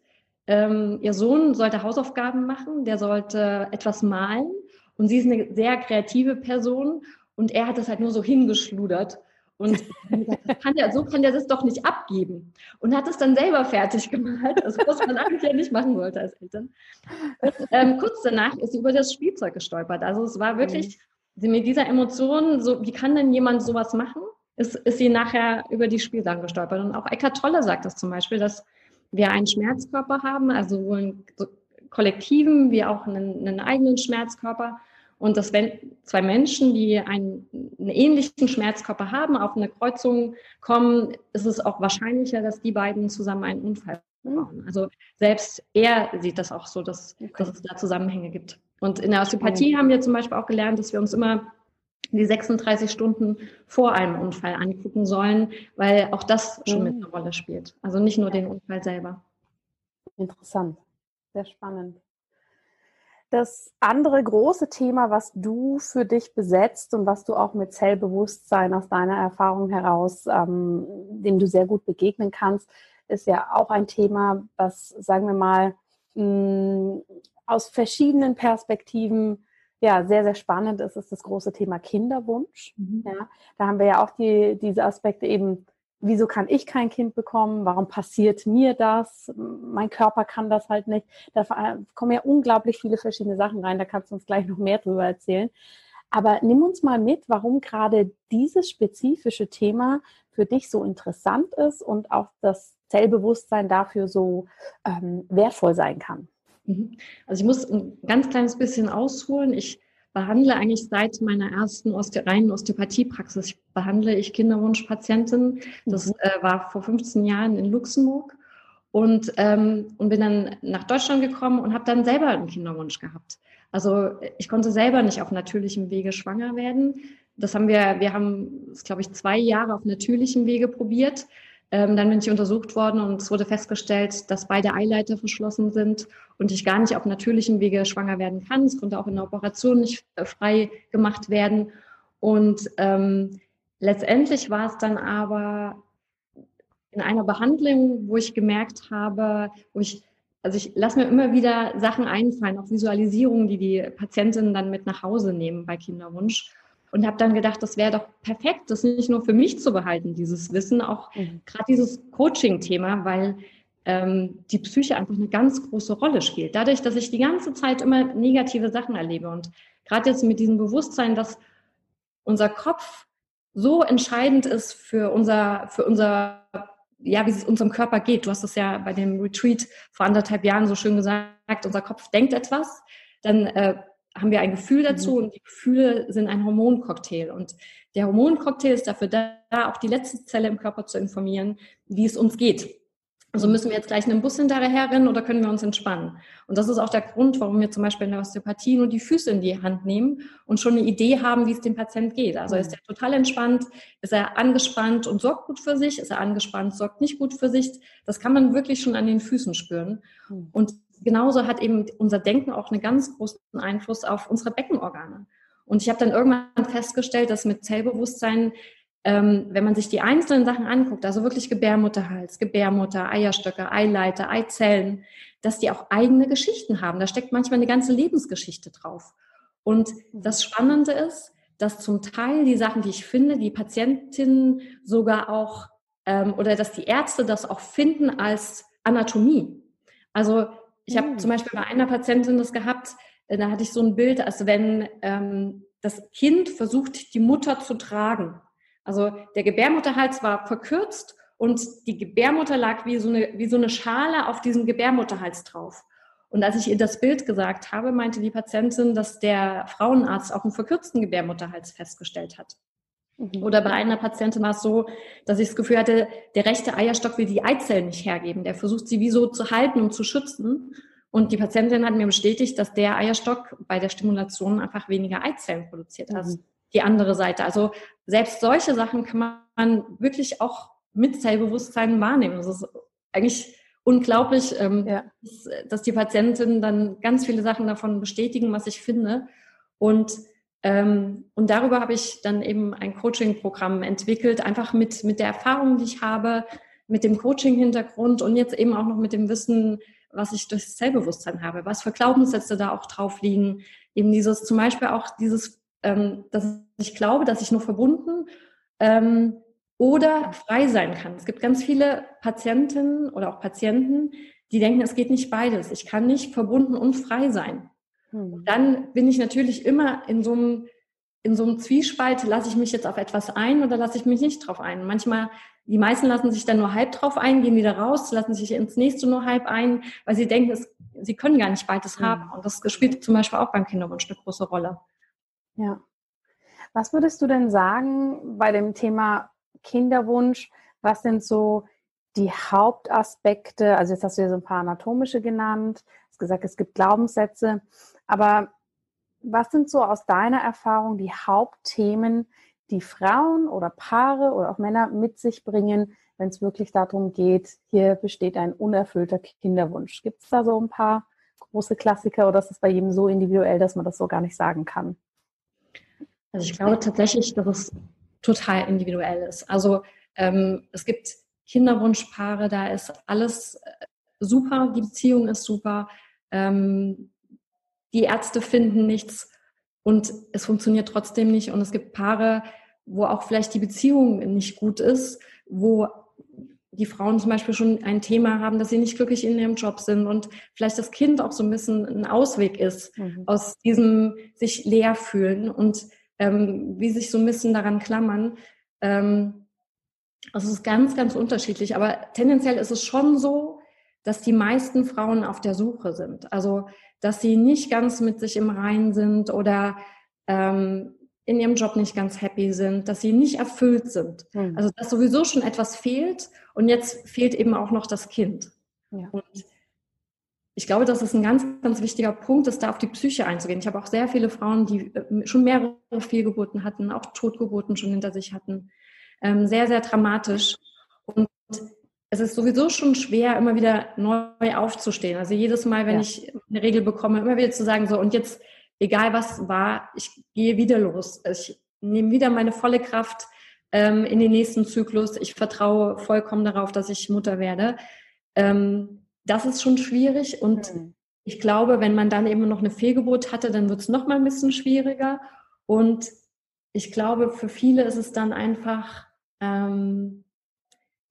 Ähm, ihr Sohn sollte Hausaufgaben machen, der sollte etwas malen. Und sie ist eine sehr kreative Person und er hat das halt nur so hingeschludert. Und kann der, so kann der das doch nicht abgeben. Und hat es dann selber fertig gemalt, also was man eigentlich ja nicht machen wollte als Eltern. Und, ähm, kurz danach ist sie über das Spielzeug gestolpert. Also es war wirklich, mhm. mit dieser Emotion, so, wie kann denn jemand sowas machen? Ist, ist sie nachher über die Spielsachen gestolpert. Und auch Eckhart Tolle sagt das zum Beispiel, dass wir einen Schmerzkörper haben, also sowohl einen kollektiven wie auch einen, einen eigenen Schmerzkörper. Und dass wenn zwei Menschen, die einen, einen, ähnlichen Schmerzkörper haben, auf eine Kreuzung kommen, ist es auch wahrscheinlicher, dass die beiden zusammen einen Unfall bauen. Also selbst er sieht das auch so, dass, okay. dass es da Zusammenhänge gibt. Und in der Osteopathie haben wir zum Beispiel auch gelernt, dass wir uns immer die 36 Stunden vor einem Unfall angucken sollen, weil auch das schon mit einer Rolle spielt. Also nicht nur den Unfall selber. Interessant, sehr spannend. Das andere große Thema, was du für dich besetzt und was du auch mit Zellbewusstsein aus deiner Erfahrung heraus, ähm, dem du sehr gut begegnen kannst, ist ja auch ein Thema, was, sagen wir mal, mh, aus verschiedenen Perspektiven ja sehr, sehr spannend ist, ist das große Thema Kinderwunsch. Mhm. Ja, da haben wir ja auch die, diese Aspekte eben wieso kann ich kein Kind bekommen? Warum passiert mir das? Mein Körper kann das halt nicht. Da kommen ja unglaublich viele verschiedene Sachen rein. Da kannst du uns gleich noch mehr drüber erzählen. Aber nimm uns mal mit, warum gerade dieses spezifische Thema für dich so interessant ist und auch das Zellbewusstsein dafür so ähm, wertvoll sein kann. Mhm. Also ich muss ein ganz kleines bisschen ausholen. Ich behandle eigentlich seit meiner ersten Oste reinen Osteopathiepraxis, behandle ich Kinderwunschpatienten. Das mhm. äh, war vor 15 Jahren in Luxemburg und, ähm, und bin dann nach Deutschland gekommen und habe dann selber einen Kinderwunsch gehabt. Also ich konnte selber nicht auf natürlichem Wege schwanger werden. Das haben wir, wir haben, glaube ich, zwei Jahre auf natürlichem Wege probiert. Ähm, dann bin ich untersucht worden und es wurde festgestellt, dass beide Eileiter verschlossen sind und ich gar nicht auf natürlichem Wege schwanger werden kann. Es konnte auch in der Operation nicht äh, frei gemacht werden. Und ähm, letztendlich war es dann aber in einer Behandlung, wo ich gemerkt habe, wo ich, also ich lasse mir immer wieder Sachen einfallen, auch Visualisierungen, die die Patientinnen dann mit nach Hause nehmen bei Kinderwunsch und habe dann gedacht, das wäre doch perfekt, das nicht nur für mich zu behalten, dieses Wissen, auch mhm. gerade dieses Coaching-Thema, weil ähm, die Psyche einfach eine ganz große Rolle spielt. Dadurch, dass ich die ganze Zeit immer negative Sachen erlebe und gerade jetzt mit diesem Bewusstsein, dass unser Kopf so entscheidend ist für unser, für unser, ja, wie es unserem Körper geht. Du hast es ja bei dem Retreat vor anderthalb Jahren so schön gesagt, unser Kopf denkt etwas, dann äh, haben wir ein Gefühl dazu mhm. und die Gefühle sind ein Hormoncocktail. Und der Hormoncocktail ist dafür da, auch die letzte Zelle im Körper zu informieren, wie es uns geht. Also müssen wir jetzt gleich einen Bus hinterher rennen oder können wir uns entspannen? Und das ist auch der Grund, warum wir zum Beispiel in der Osteopathie nur die Füße in die Hand nehmen und schon eine Idee haben, wie es dem Patient geht. Also ist er total entspannt, ist er angespannt und sorgt gut für sich, ist er angespannt, sorgt nicht gut für sich. Das kann man wirklich schon an den Füßen spüren. Mhm. Und genauso hat eben unser Denken auch einen ganz großen Einfluss auf unsere Beckenorgane. Und ich habe dann irgendwann festgestellt, dass mit Zellbewusstsein, ähm, wenn man sich die einzelnen Sachen anguckt, also wirklich Gebärmutterhals, Gebärmutter, Eierstöcke, Eileiter, Eizellen, dass die auch eigene Geschichten haben. Da steckt manchmal eine ganze Lebensgeschichte drauf. Und das Spannende ist, dass zum Teil die Sachen, die ich finde, die Patientinnen sogar auch, ähm, oder dass die Ärzte das auch finden als Anatomie. Also ich habe mhm. zum Beispiel bei einer Patientin das gehabt, äh, da hatte ich so ein Bild, als wenn ähm, das Kind versucht, die Mutter zu tragen. Also der Gebärmutterhals war verkürzt und die Gebärmutter lag wie so eine, wie so eine Schale auf diesem Gebärmutterhals drauf. Und als ich ihr das Bild gesagt habe, meinte die Patientin, dass der Frauenarzt auch einen verkürzten Gebärmutterhals festgestellt hat. Mhm. Oder bei einer Patientin war es so, dass ich das Gefühl hatte, der rechte Eierstock will die Eizellen nicht hergeben. Der versucht sie wie so zu halten und zu schützen. Und die Patientin hat mir bestätigt, dass der Eierstock bei der Stimulation einfach weniger Eizellen produziert als mhm. die andere Seite. Also selbst solche Sachen kann man wirklich auch mit Zellbewusstsein wahrnehmen. Das ist eigentlich unglaublich, ähm, ja. dass, dass, die Patientinnen dann ganz viele Sachen davon bestätigen, was ich finde. Und, und darüber habe ich dann eben ein Coaching-Programm entwickelt, einfach mit, mit der Erfahrung, die ich habe, mit dem Coaching-Hintergrund und jetzt eben auch noch mit dem Wissen, was ich durch Zellbewusstsein habe, was für Glaubenssätze da auch drauf liegen. Eben dieses, zum Beispiel auch dieses, ähm, dass ich glaube, dass ich nur verbunden ähm, oder frei sein kann. Es gibt ganz viele Patientinnen oder auch Patienten, die denken, es geht nicht beides. Ich kann nicht verbunden und frei sein. Hm. Dann bin ich natürlich immer in so einem in so einem Zwiespalt, lasse ich mich jetzt auf etwas ein oder lasse ich mich nicht drauf ein. Manchmal, die meisten lassen sich dann nur halb drauf ein, gehen wieder raus, lassen sich ins nächste nur halb ein, weil sie denken, es, sie können gar nicht beides hm. haben. Und das spielt zum Beispiel auch beim Kinderwunsch eine große Rolle. Ja. Was würdest du denn sagen bei dem Thema Kinderwunsch? Was sind so die Hauptaspekte? Also jetzt hast du ja so ein paar anatomische genannt, gesagt, es gibt Glaubenssätze, aber was sind so aus deiner Erfahrung die Hauptthemen, die Frauen oder Paare oder auch Männer mit sich bringen, wenn es wirklich darum geht, hier besteht ein unerfüllter Kinderwunsch? Gibt es da so ein paar große Klassiker oder ist es bei jedem so individuell, dass man das so gar nicht sagen kann? Also ich glaube tatsächlich, dass es total individuell ist. Also ähm, es gibt Kinderwunschpaare, da ist alles äh, super, die Beziehung ist super, ähm, die Ärzte finden nichts und es funktioniert trotzdem nicht. Und es gibt Paare, wo auch vielleicht die Beziehung nicht gut ist, wo die Frauen zum Beispiel schon ein Thema haben, dass sie nicht glücklich in ihrem Job sind und vielleicht das Kind auch so ein bisschen ein Ausweg ist mhm. aus diesem sich leer fühlen. Und ähm, wie sich so ein bisschen daran klammern. Ähm, also es ist ganz, ganz unterschiedlich. Aber tendenziell ist es schon so, dass die meisten Frauen auf der Suche sind. Also dass sie nicht ganz mit sich im Reinen sind oder ähm, in ihrem Job nicht ganz happy sind, dass sie nicht erfüllt sind. Mhm. Also dass sowieso schon etwas fehlt und jetzt fehlt eben auch noch das Kind. Ja. Und ich glaube, das ist ein ganz, ganz wichtiger Punkt, ist da auf die Psyche einzugehen. Ich habe auch sehr viele Frauen, die äh, schon mehrere Fehlgeburten hatten, auch Totgeburten schon hinter sich hatten. Ähm, sehr, sehr dramatisch. Und es ist sowieso schon schwer, immer wieder neu aufzustehen. Also jedes Mal, wenn ja. ich eine Regel bekomme, immer wieder zu sagen, so, und jetzt, egal was war, ich gehe wieder los. Ich nehme wieder meine volle Kraft ähm, in den nächsten Zyklus. Ich vertraue vollkommen darauf, dass ich Mutter werde. Ähm, das ist schon schwierig und mhm. ich glaube, wenn man dann eben noch eine Fehlgeburt hatte, dann wird es noch mal ein bisschen schwieriger und ich glaube, für viele ist es dann einfach, ähm,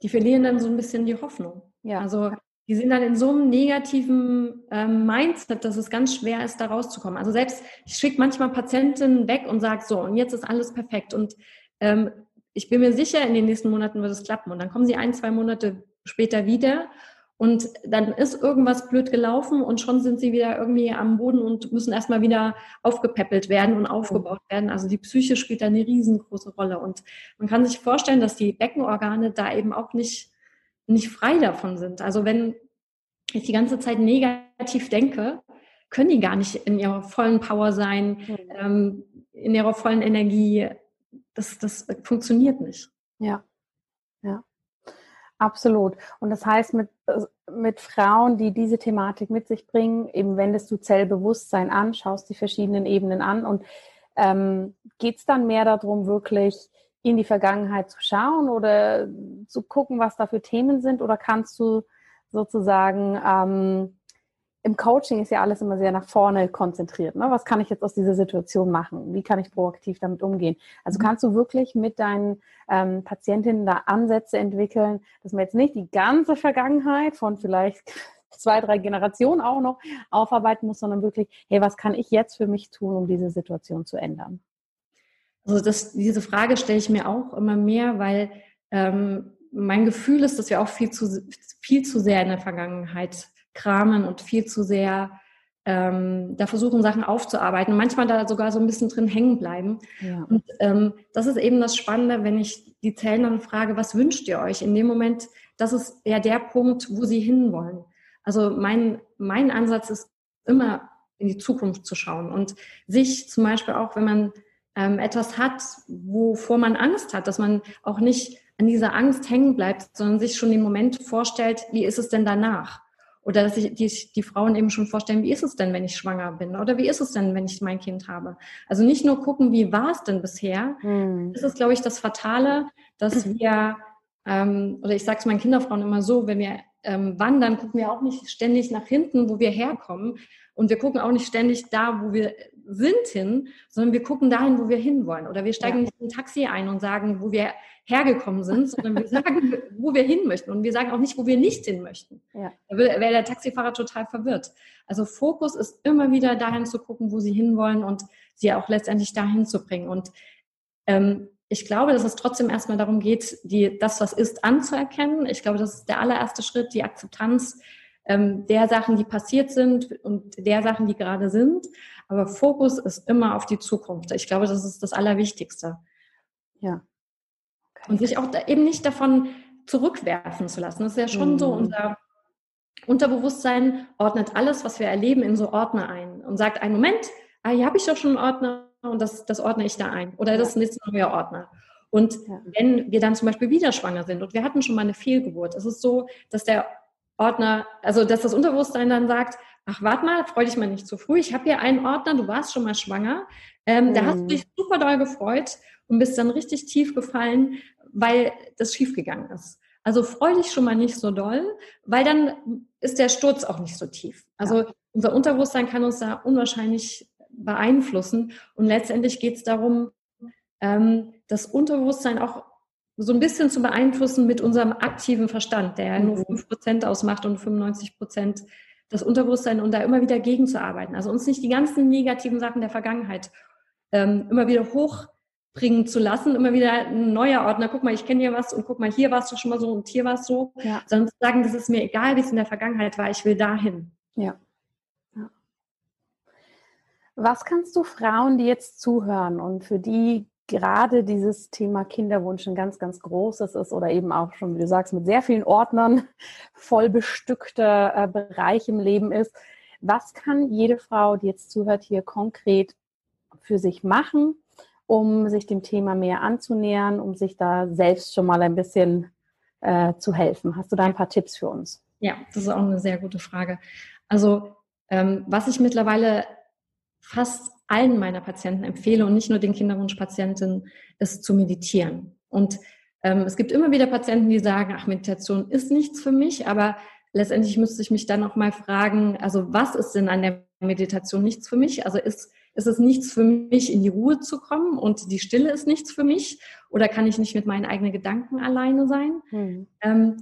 die verlieren dann so ein bisschen die Hoffnung. Ja. Also die sind dann in so einem negativen ähm, Mindset, dass es ganz schwer ist, da rauszukommen. Also selbst, ich schicke manchmal Patientinnen weg und sage so, und jetzt ist alles perfekt. Und ähm, ich bin mir sicher, in den nächsten Monaten wird es klappen. Und dann kommen sie ein, zwei Monate später wieder und dann ist irgendwas blöd gelaufen und schon sind sie wieder irgendwie am Boden und müssen erstmal wieder aufgepäppelt werden und aufgebaut werden. Also die Psyche spielt da eine riesengroße Rolle. Und man kann sich vorstellen, dass die Beckenorgane da eben auch nicht, nicht frei davon sind. Also wenn ich die ganze Zeit negativ denke, können die gar nicht in ihrer vollen Power sein, ähm, in ihrer vollen Energie. Das, das funktioniert nicht. Ja. Absolut. Und das heißt, mit, mit Frauen, die diese Thematik mit sich bringen, eben wendest du Zellbewusstsein an, schaust die verschiedenen Ebenen an und ähm, geht es dann mehr darum, wirklich in die Vergangenheit zu schauen oder zu gucken, was da für Themen sind? Oder kannst du sozusagen ähm, im Coaching ist ja alles immer sehr nach vorne konzentriert. Ne? Was kann ich jetzt aus dieser Situation machen? Wie kann ich proaktiv damit umgehen? Also mhm. kannst du wirklich mit deinen ähm, Patientinnen da Ansätze entwickeln, dass man jetzt nicht die ganze Vergangenheit von vielleicht zwei, drei Generationen auch noch aufarbeiten muss, sondern wirklich, hey, was kann ich jetzt für mich tun, um diese Situation zu ändern? Also das, diese Frage stelle ich mir auch immer mehr, weil ähm, mein Gefühl ist, dass wir auch viel zu, viel zu sehr in der Vergangenheit kramen und viel zu sehr ähm, da versuchen, Sachen aufzuarbeiten und manchmal da sogar so ein bisschen drin hängen bleiben. Ja. Und ähm, das ist eben das Spannende, wenn ich die Zellen dann frage, was wünscht ihr euch? In dem Moment, das ist ja der Punkt, wo sie hinwollen. Also mein, mein Ansatz ist immer in die Zukunft zu schauen und sich zum Beispiel auch, wenn man ähm, etwas hat, wovor man Angst hat, dass man auch nicht an dieser Angst hängen bleibt, sondern sich schon den Moment vorstellt, wie ist es denn danach? Oder dass sich die, die Frauen eben schon vorstellen, wie ist es denn, wenn ich schwanger bin? Oder wie ist es denn, wenn ich mein Kind habe? Also nicht nur gucken, wie war es denn bisher. Mhm. Das ist, glaube ich, das Fatale, dass wir, ähm, oder ich sage es meinen Kinderfrauen immer so, wenn wir ähm, wandern, gucken wir auch nicht ständig nach hinten, wo wir herkommen. Und wir gucken auch nicht ständig da, wo wir sind hin, sondern wir gucken dahin, wo wir hinwollen. Oder wir steigen ja. nicht in ein Taxi ein und sagen, wo wir hergekommen sind, sondern wir sagen, wo wir hin möchten. Und wir sagen auch nicht, wo wir nicht hin möchten. Ja. Da wäre der Taxifahrer total verwirrt. Also Fokus ist immer wieder dahin zu gucken, wo sie hinwollen und sie auch letztendlich dahin zu bringen. Und ähm, ich glaube, dass es trotzdem erstmal darum geht, die, das, was ist, anzuerkennen. Ich glaube, das ist der allererste Schritt, die Akzeptanz ähm, der Sachen, die passiert sind und der Sachen, die gerade sind. Aber Fokus ist immer auf die Zukunft. Ich glaube, das ist das Allerwichtigste. Ja. Okay. Und sich auch eben nicht davon zurückwerfen zu lassen. Das ist ja schon mhm. so, unser Unterbewusstsein ordnet alles, was wir erleben, in so Ordner ein und sagt, einen Moment, ah, hier habe ich doch schon einen Ordner und das, das ordne ich da ein. Oder das ist ein neuer Ordner. Und ja. wenn wir dann zum Beispiel wieder schwanger sind und wir hatten schon mal eine Fehlgeburt, es ist so, dass der Ordner, also dass das Unterbewusstsein dann sagt, ach, warte mal, freu dich mal nicht zu früh. Ich habe hier einen Ordner, du warst schon mal schwanger. Ähm, mhm. Da hast du mhm. dich super doll gefreut und bist dann richtig tief gefallen, weil das schiefgegangen ist. Also freu dich schon mal nicht so doll, weil dann ist der Sturz auch nicht so tief. Also ja. unser Unterbewusstsein kann uns da unwahrscheinlich beeinflussen. Und letztendlich geht es darum, ähm, das Unterbewusstsein auch so ein bisschen zu beeinflussen mit unserem aktiven Verstand, der ja nur 5% mhm. ausmacht und 95% das Unterbewusstsein und da immer wieder gegenzuarbeiten. Also uns nicht die ganzen negativen Sachen der Vergangenheit ähm, immer wieder hochbringen zu lassen, immer wieder ein neuer Ordner, guck mal, ich kenne hier was und guck mal, hier warst du schon mal so und hier warst du so, ja. sondern zu sagen, das ist mir egal, wie es in der Vergangenheit war, ich will dahin. Ja. ja. Was kannst du Frauen, die jetzt zuhören und für die gerade dieses Thema Kinderwunsch ein ganz, ganz großes ist oder eben auch schon, wie du sagst, mit sehr vielen Ordnern voll bestückter äh, Bereich im Leben ist. Was kann jede Frau, die jetzt zuhört, hier konkret für sich machen, um sich dem Thema mehr anzunähern, um sich da selbst schon mal ein bisschen äh, zu helfen? Hast du da ein paar Tipps für uns? Ja, das ist auch eine sehr gute Frage. Also ähm, was ich mittlerweile fast allen meiner Patienten empfehle und nicht nur den Kinderwunschpatienten, ist zu meditieren. Und ähm, es gibt immer wieder Patienten, die sagen, ach, Meditation ist nichts für mich, aber letztendlich müsste ich mich dann auch mal fragen, also was ist denn an der Meditation nichts für mich? Also ist, ist es nichts für mich, in die Ruhe zu kommen und die Stille ist nichts für mich? Oder kann ich nicht mit meinen eigenen Gedanken alleine sein? Hm. Ähm,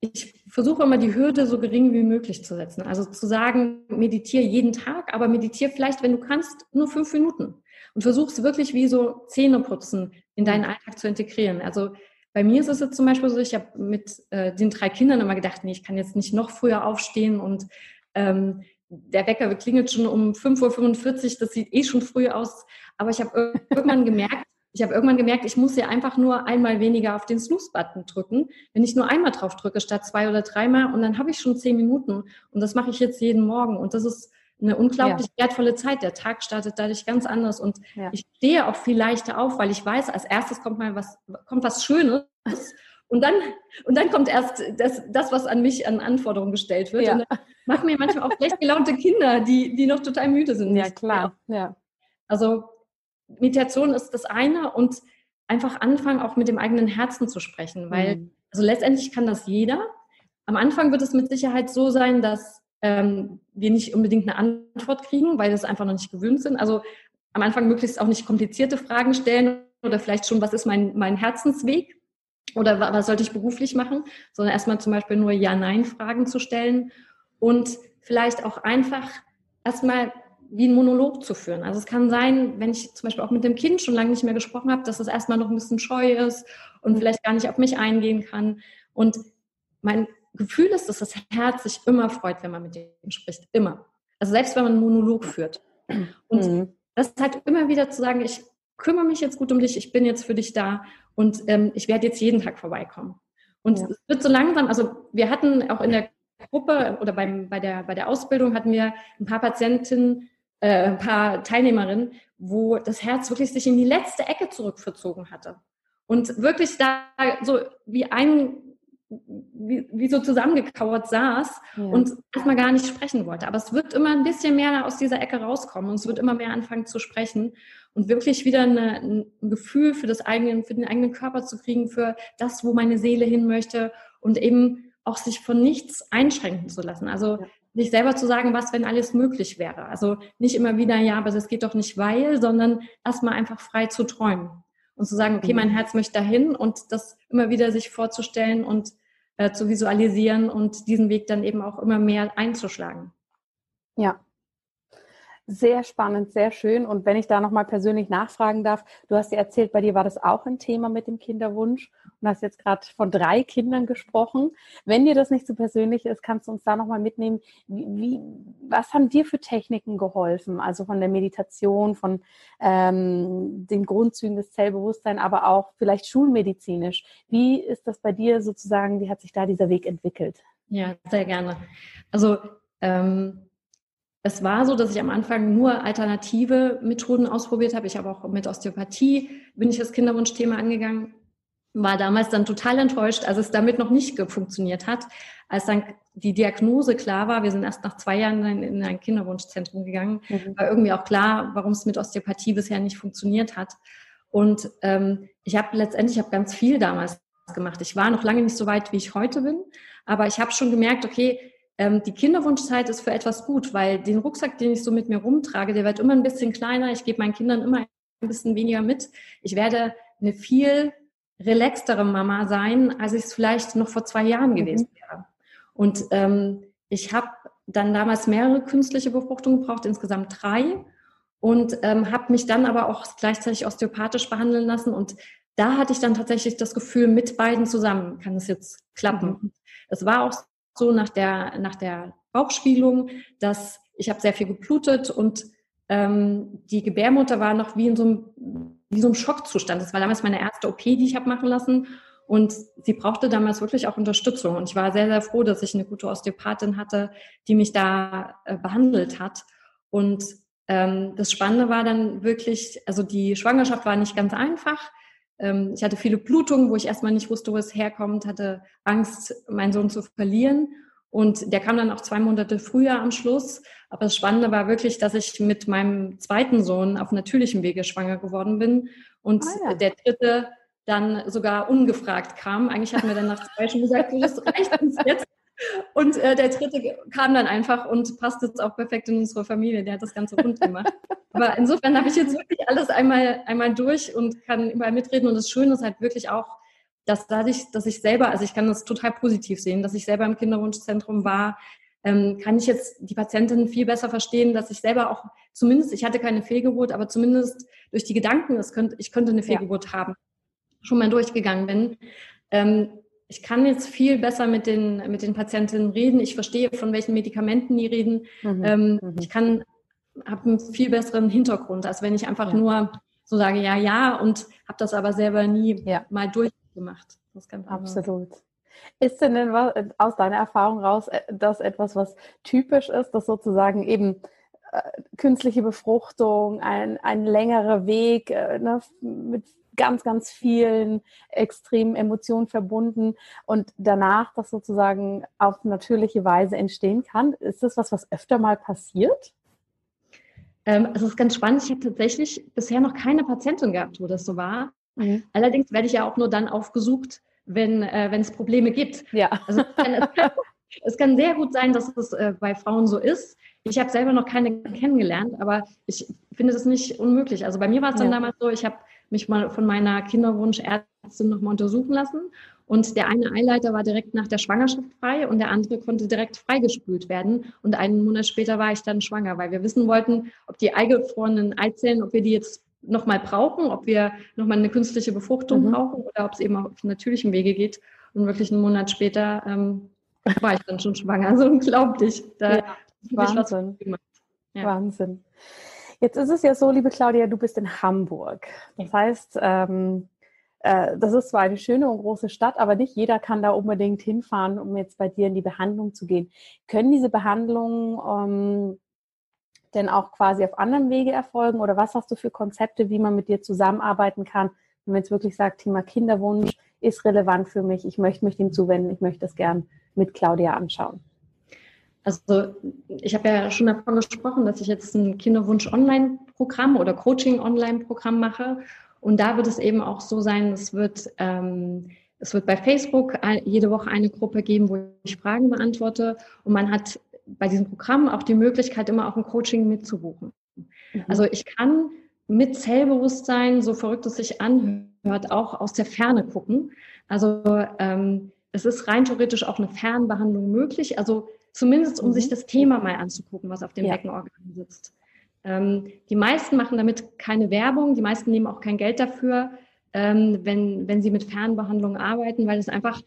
ich versuche immer die Hürde so gering wie möglich zu setzen. Also zu sagen, meditiere jeden Tag, aber meditiere vielleicht, wenn du kannst, nur fünf Minuten. Und versuch es wirklich wie so Zähneputzen in deinen mhm. Alltag zu integrieren. Also bei mir ist es jetzt zum Beispiel so, ich habe mit äh, den drei Kindern immer gedacht, nee, ich kann jetzt nicht noch früher aufstehen und ähm, der Wecker klingelt schon um 5.45 Uhr, das sieht eh schon früh aus. Aber ich habe irgendwann gemerkt, ich habe irgendwann gemerkt, ich muss ja einfach nur einmal weniger auf den Snooze-Button drücken. Wenn ich nur einmal drauf drücke statt zwei oder dreimal und dann habe ich schon zehn Minuten und das mache ich jetzt jeden Morgen und das ist eine unglaublich ja. wertvolle Zeit. Der Tag startet dadurch ganz anders und ja. ich stehe auch viel leichter auf, weil ich weiß, als erstes kommt mal was, kommt was Schönes und dann, und dann kommt erst das, das, was an mich an Anforderungen gestellt wird. Ja. Und dann machen mir manchmal auch schlecht gelaunte Kinder, die, die noch total müde sind. Ja, klar. Ja. Also Meditation ist das eine und einfach anfangen, auch mit dem eigenen Herzen zu sprechen, weil mhm. also letztendlich kann das jeder. Am Anfang wird es mit Sicherheit so sein, dass ähm, wir nicht unbedingt eine Antwort kriegen, weil wir es einfach noch nicht gewöhnt sind. Also am Anfang möglichst auch nicht komplizierte Fragen stellen oder vielleicht schon, was ist mein, mein Herzensweg oder was sollte ich beruflich machen, sondern erstmal zum Beispiel nur Ja-Nein-Fragen zu stellen und vielleicht auch einfach erstmal wie ein Monolog zu führen. Also es kann sein, wenn ich zum Beispiel auch mit dem Kind schon lange nicht mehr gesprochen habe, dass es erstmal noch ein bisschen scheu ist und mhm. vielleicht gar nicht auf mich eingehen kann. Und mein Gefühl ist, dass das Herz sich immer freut, wenn man mit dem spricht. Immer. Also selbst wenn man einen Monolog führt. Und mhm. das ist halt immer wieder zu sagen, ich kümmere mich jetzt gut um dich, ich bin jetzt für dich da und ähm, ich werde jetzt jeden Tag vorbeikommen. Und ja. es wird so langsam, also wir hatten auch in der Gruppe oder beim, bei, der, bei der Ausbildung hatten wir ein paar Patientinnen, äh, ein paar Teilnehmerinnen, wo das Herz wirklich sich in die letzte Ecke zurückverzogen hatte. und wirklich da so wie ein wie, wie so zusammengekauert saß ja. und erstmal gar nicht sprechen wollte. Aber es wird immer ein bisschen mehr aus dieser Ecke rauskommen und es wird immer mehr anfangen zu sprechen und wirklich wieder eine, ein Gefühl für das eigene, für den eigenen Körper zu kriegen, für das, wo meine Seele hin möchte und eben auch sich von nichts einschränken zu lassen. Also ja. Sich selber zu sagen, was, wenn alles möglich wäre. Also nicht immer wieder, ja, aber es geht doch nicht weil, sondern erstmal einfach frei zu träumen und zu sagen, okay, mein mhm. Herz möchte dahin und das immer wieder sich vorzustellen und äh, zu visualisieren und diesen Weg dann eben auch immer mehr einzuschlagen. Ja, sehr spannend, sehr schön. Und wenn ich da nochmal persönlich nachfragen darf, du hast ja erzählt, bei dir war das auch ein Thema mit dem Kinderwunsch und hast jetzt gerade von drei Kindern gesprochen. Wenn dir das nicht so persönlich ist, kannst du uns da nochmal mitnehmen. Wie, was haben dir für Techniken geholfen? Also von der Meditation, von ähm, den Grundzügen des Zellbewusstseins, aber auch vielleicht schulmedizinisch. Wie ist das bei dir sozusagen, wie hat sich da dieser Weg entwickelt? Ja, sehr gerne. Also ähm es war so, dass ich am Anfang nur alternative Methoden ausprobiert habe. Ich habe auch mit Osteopathie, bin ich das Kinderwunschthema angegangen, war damals dann total enttäuscht, als es damit noch nicht funktioniert hat. Als dann die Diagnose klar war, wir sind erst nach zwei Jahren in ein Kinderwunschzentrum gegangen, mhm. war irgendwie auch klar, warum es mit Osteopathie bisher nicht funktioniert hat. Und ähm, ich habe letztendlich, ich habe ganz viel damals gemacht. Ich war noch lange nicht so weit, wie ich heute bin, aber ich habe schon gemerkt, okay, ähm, die Kinderwunschzeit ist für etwas gut, weil den Rucksack, den ich so mit mir rumtrage, der wird immer ein bisschen kleiner. Ich gebe meinen Kindern immer ein bisschen weniger mit. Ich werde eine viel relaxtere Mama sein, als ich es vielleicht noch vor zwei Jahren mhm. gewesen wäre. Und ähm, ich habe dann damals mehrere künstliche Befruchtungen gebraucht, insgesamt drei. Und ähm, habe mich dann aber auch gleichzeitig osteopathisch behandeln lassen. Und da hatte ich dann tatsächlich das Gefühl, mit beiden zusammen kann es jetzt klappen. Mhm. Es war auch so nach der, nach der Bauchspielung, dass ich habe sehr viel geblutet und ähm, die Gebärmutter war noch wie in so einem, wie so einem Schockzustand. Das war damals meine erste OP, die ich habe machen lassen. Und sie brauchte damals wirklich auch Unterstützung. Und ich war sehr, sehr froh, dass ich eine gute Osteopathin hatte, die mich da äh, behandelt hat. Und ähm, das Spannende war dann wirklich, also die Schwangerschaft war nicht ganz einfach. Ähm, ich hatte viele Blutungen, wo ich erstmal nicht wusste, wo es herkommt, hatte Angst, meinen Sohn zu verlieren. Und der kam dann auch zwei Monate früher am Schluss. Aber das Spannende war wirklich, dass ich mit meinem zweiten Sohn auf natürlichem Wege schwanger geworden bin. Und ah, ja. der dritte dann sogar ungefragt kam. Eigentlich hatten wir dann nach zwei schon gesagt, das reicht uns jetzt. Und äh, der dritte kam dann einfach und passt jetzt auch perfekt in unsere Familie. Der hat das Ganze rund gemacht. Aber insofern habe ich jetzt wirklich alles einmal, einmal durch und kann überall mitreden. Und das Schöne ist halt wirklich auch, dass dadurch, dass ich selber, also ich kann das total positiv sehen, dass ich selber im Kinderwunschzentrum war, ähm, kann ich jetzt die Patientin viel besser verstehen, dass ich selber auch zumindest, ich hatte keine Fehlgeburt, aber zumindest durch die Gedanken, es könnte, ich könnte eine Fehlgeburt ja. haben, schon mal durchgegangen bin. Ähm, ich kann jetzt viel besser mit den, mit den Patientinnen reden. Ich verstehe, von welchen Medikamenten die reden. Mhm. Ähm, mhm. Ich kann, habe einen viel besseren Hintergrund, als wenn ich einfach ja. nur so sage, ja, ja, und habe das aber selber nie ja. mal durchgemacht. Absolut. Ist denn, denn aus deiner Erfahrung raus äh, das etwas, was typisch ist, dass sozusagen eben äh, künstliche Befruchtung, ein, ein längerer Weg äh, ne, mit ganz, ganz vielen extremen Emotionen verbunden und danach das sozusagen auf natürliche Weise entstehen kann. Ist das was, was öfter mal passiert? Ähm, es ist ganz spannend. Ich habe tatsächlich bisher noch keine Patientin gehabt, wo das so war. Mhm. Allerdings werde ich ja auch nur dann aufgesucht, wenn, äh, es Probleme gibt. Ja. Also es kann, es, kann, es kann, sehr gut sein, dass es äh, bei Frauen so ist. Ich habe selber noch keine kennengelernt, aber ich finde es nicht unmöglich. Also bei mir war es dann ja. damals so, ich habe mich mal von meiner Kinderwunschärztin nochmal untersuchen lassen. Und der eine Eileiter war direkt nach der Schwangerschaft frei und der andere konnte direkt freigespült werden. Und einen Monat später war ich dann schwanger, weil wir wissen wollten, ob die eingefrorenen Eizellen, ob wir die jetzt nochmal brauchen, ob wir nochmal eine künstliche Befruchtung mhm. brauchen oder ob es eben auf natürlichem Wege geht. Und wirklich einen Monat später ähm, war ich dann schon schwanger. So unglaublich. Da ja, Wahnsinn. Ja. Wahnsinn. Jetzt ist es ja so, liebe Claudia, du bist in Hamburg. Das heißt, ähm, äh, das ist zwar eine schöne und große Stadt, aber nicht jeder kann da unbedingt hinfahren, um jetzt bei dir in die Behandlung zu gehen. Können diese Behandlungen ähm, denn auch quasi auf anderem Wege erfolgen oder was hast du für Konzepte, wie man mit dir zusammenarbeiten kann, wenn man jetzt wirklich sagt, Thema Kinderwunsch ist relevant für mich, ich möchte mich dem zuwenden, ich möchte das gern mit Claudia anschauen? Also ich habe ja schon davon gesprochen, dass ich jetzt ein Kinderwunsch-Online-Programm oder Coaching-Online-Programm mache. Und da wird es eben auch so sein, es wird, ähm, es wird bei Facebook jede Woche eine Gruppe geben, wo ich Fragen beantworte. Und man hat bei diesem Programm auch die Möglichkeit, immer auch ein Coaching mitzubuchen. Mhm. Also ich kann mit Zellbewusstsein, so verrückt es sich anhört, auch aus der Ferne gucken. Also ähm, es ist rein theoretisch auch eine Fernbehandlung möglich. Also zumindest um mhm. sich das Thema mal anzugucken, was auf dem ja. Beckenorgan sitzt. Ähm, die meisten machen damit keine Werbung, die meisten nehmen auch kein Geld dafür, ähm, wenn, wenn sie mit Fernbehandlung arbeiten, weil es einfach,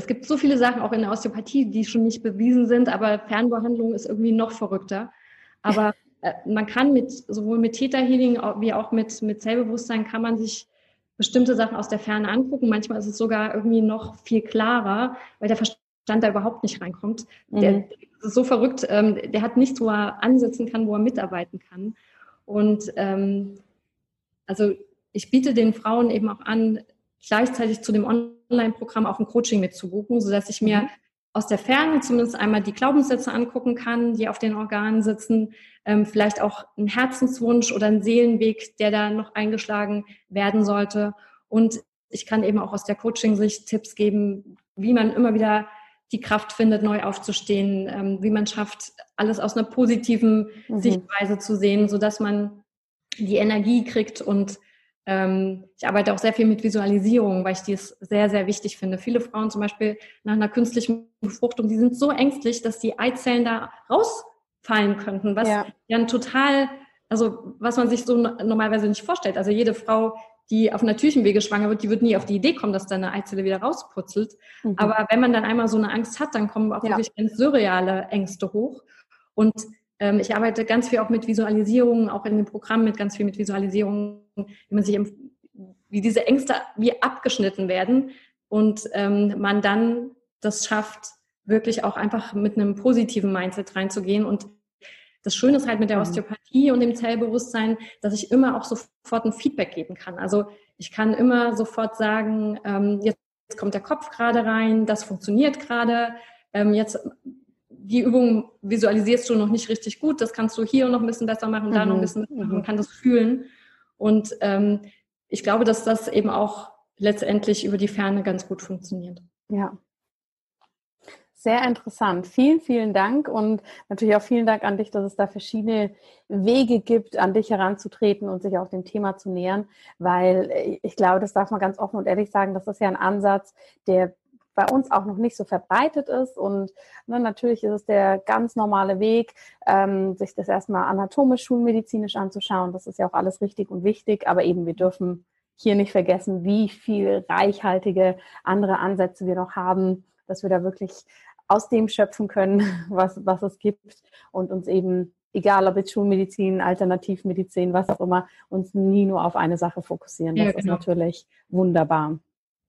es gibt so viele Sachen auch in der Osteopathie, die schon nicht bewiesen sind, aber Fernbehandlung ist irgendwie noch verrückter. Aber äh, man kann mit sowohl mit Theta Healing wie auch mit, mit Zellbewusstsein kann man sich bestimmte Sachen aus der Ferne angucken. Manchmal ist es sogar irgendwie noch viel klarer, weil der Verstand da überhaupt nicht reinkommt. Mhm. Der, ist so verrückt, ähm, der hat nichts, wo er ansetzen kann, wo er mitarbeiten kann. Und ähm, also ich biete den Frauen eben auch an, gleichzeitig zu dem Online-Programm auch ein Coaching mitzubuchen, sodass ich mir mhm aus der Ferne zumindest einmal die Glaubenssätze angucken kann, die auf den Organen sitzen, ähm, vielleicht auch ein Herzenswunsch oder ein Seelenweg, der da noch eingeschlagen werden sollte. Und ich kann eben auch aus der Coaching-Sicht Tipps geben, wie man immer wieder die Kraft findet, neu aufzustehen, ähm, wie man schafft, alles aus einer positiven mhm. Sichtweise zu sehen, so dass man die Energie kriegt und ich arbeite auch sehr viel mit Visualisierung, weil ich dies sehr, sehr wichtig finde. Viele Frauen zum Beispiel nach einer künstlichen Befruchtung, die sind so ängstlich, dass die Eizellen da rausfallen könnten, was ja, ja total, also was man sich so normalerweise nicht vorstellt. Also jede Frau, die auf natürlichem Wege schwanger wird, die wird nie auf die Idee kommen, dass da eine Eizelle wieder rausputzelt. Mhm. Aber wenn man dann einmal so eine Angst hat, dann kommen auch ja. wirklich ganz surreale Ängste hoch. Und ähm, ich arbeite ganz viel auch mit Visualisierungen, auch in dem Programm mit ganz viel mit Visualisierungen, wie man sich, wie diese Ängste wie abgeschnitten werden und ähm, man dann das schafft, wirklich auch einfach mit einem positiven Mindset reinzugehen. Und das Schöne ist halt mit der mhm. Osteopathie und dem Zellbewusstsein, dass ich immer auch sofort ein Feedback geben kann. Also ich kann immer sofort sagen, ähm, jetzt kommt der Kopf gerade rein, das funktioniert gerade, ähm, jetzt die Übung visualisierst du noch nicht richtig gut, das kannst du hier noch ein bisschen besser machen, da noch ein mhm. bisschen besser machen, man kann das fühlen. Und ähm, ich glaube, dass das eben auch letztendlich über die Ferne ganz gut funktioniert. Ja. Sehr interessant. Vielen, vielen Dank und natürlich auch vielen Dank an dich, dass es da verschiedene Wege gibt, an dich heranzutreten und sich auch dem Thema zu nähern, weil ich glaube, das darf man ganz offen und ehrlich sagen, das ist ja ein Ansatz, der bei uns auch noch nicht so verbreitet ist. Und ne, natürlich ist es der ganz normale Weg, ähm, sich das erstmal anatomisch, schulmedizinisch anzuschauen. Das ist ja auch alles richtig und wichtig, aber eben wir dürfen hier nicht vergessen, wie viel reichhaltige andere Ansätze wir noch haben, dass wir da wirklich aus dem schöpfen können, was, was es gibt und uns eben, egal ob jetzt Schulmedizin, Alternativmedizin, was auch immer, uns nie nur auf eine Sache fokussieren. Das ja, genau. ist natürlich wunderbar.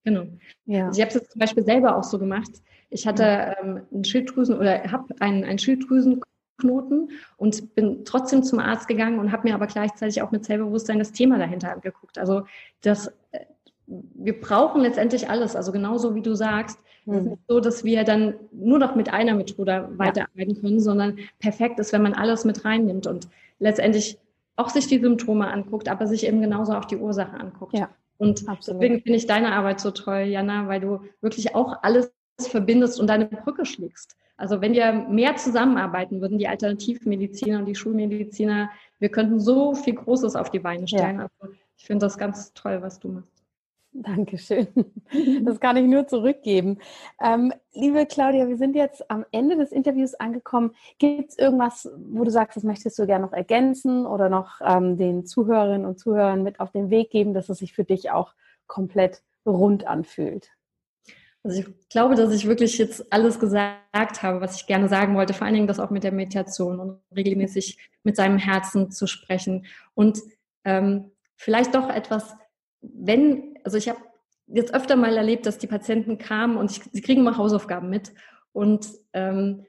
Genau. Ja. Also ich habe es zum Beispiel selber auch so gemacht. Ich hatte ähm, einen Schilddrüsen oder habe einen, einen Schilddrüsenknoten und bin trotzdem zum Arzt gegangen und habe mir aber gleichzeitig auch mit Selbstbewusstsein das Thema dahinter angeguckt. Also das, äh, wir brauchen letztendlich alles. Also genauso wie du sagst, mhm. es ist nicht so, dass wir dann nur noch mit einer Methode weiterarbeiten können, sondern perfekt ist, wenn man alles mit reinnimmt und letztendlich auch sich die Symptome anguckt, aber sich eben genauso auch die Ursache anguckt. Ja. Und Absolut. deswegen finde ich deine Arbeit so toll, Jana, weil du wirklich auch alles verbindest und deine Brücke schlägst. Also wenn wir mehr zusammenarbeiten würden, die Alternativmediziner und die Schulmediziner, wir könnten so viel Großes auf die Beine stellen. Ja. Also ich finde das ganz toll, was du machst. Dankeschön. Das kann ich nur zurückgeben. Ähm, liebe Claudia, wir sind jetzt am Ende des Interviews angekommen. Gibt es irgendwas, wo du sagst, das möchtest du gerne noch ergänzen oder noch ähm, den Zuhörerinnen und Zuhörern mit auf den Weg geben, dass es sich für dich auch komplett rund anfühlt? Also ich glaube, dass ich wirklich jetzt alles gesagt habe, was ich gerne sagen wollte. Vor allen Dingen das auch mit der Meditation und regelmäßig mit seinem Herzen zu sprechen. Und ähm, vielleicht doch etwas wenn, also ich habe jetzt öfter mal erlebt, dass die Patienten kamen und ich, sie kriegen immer Hausaufgaben mit. Und ähm,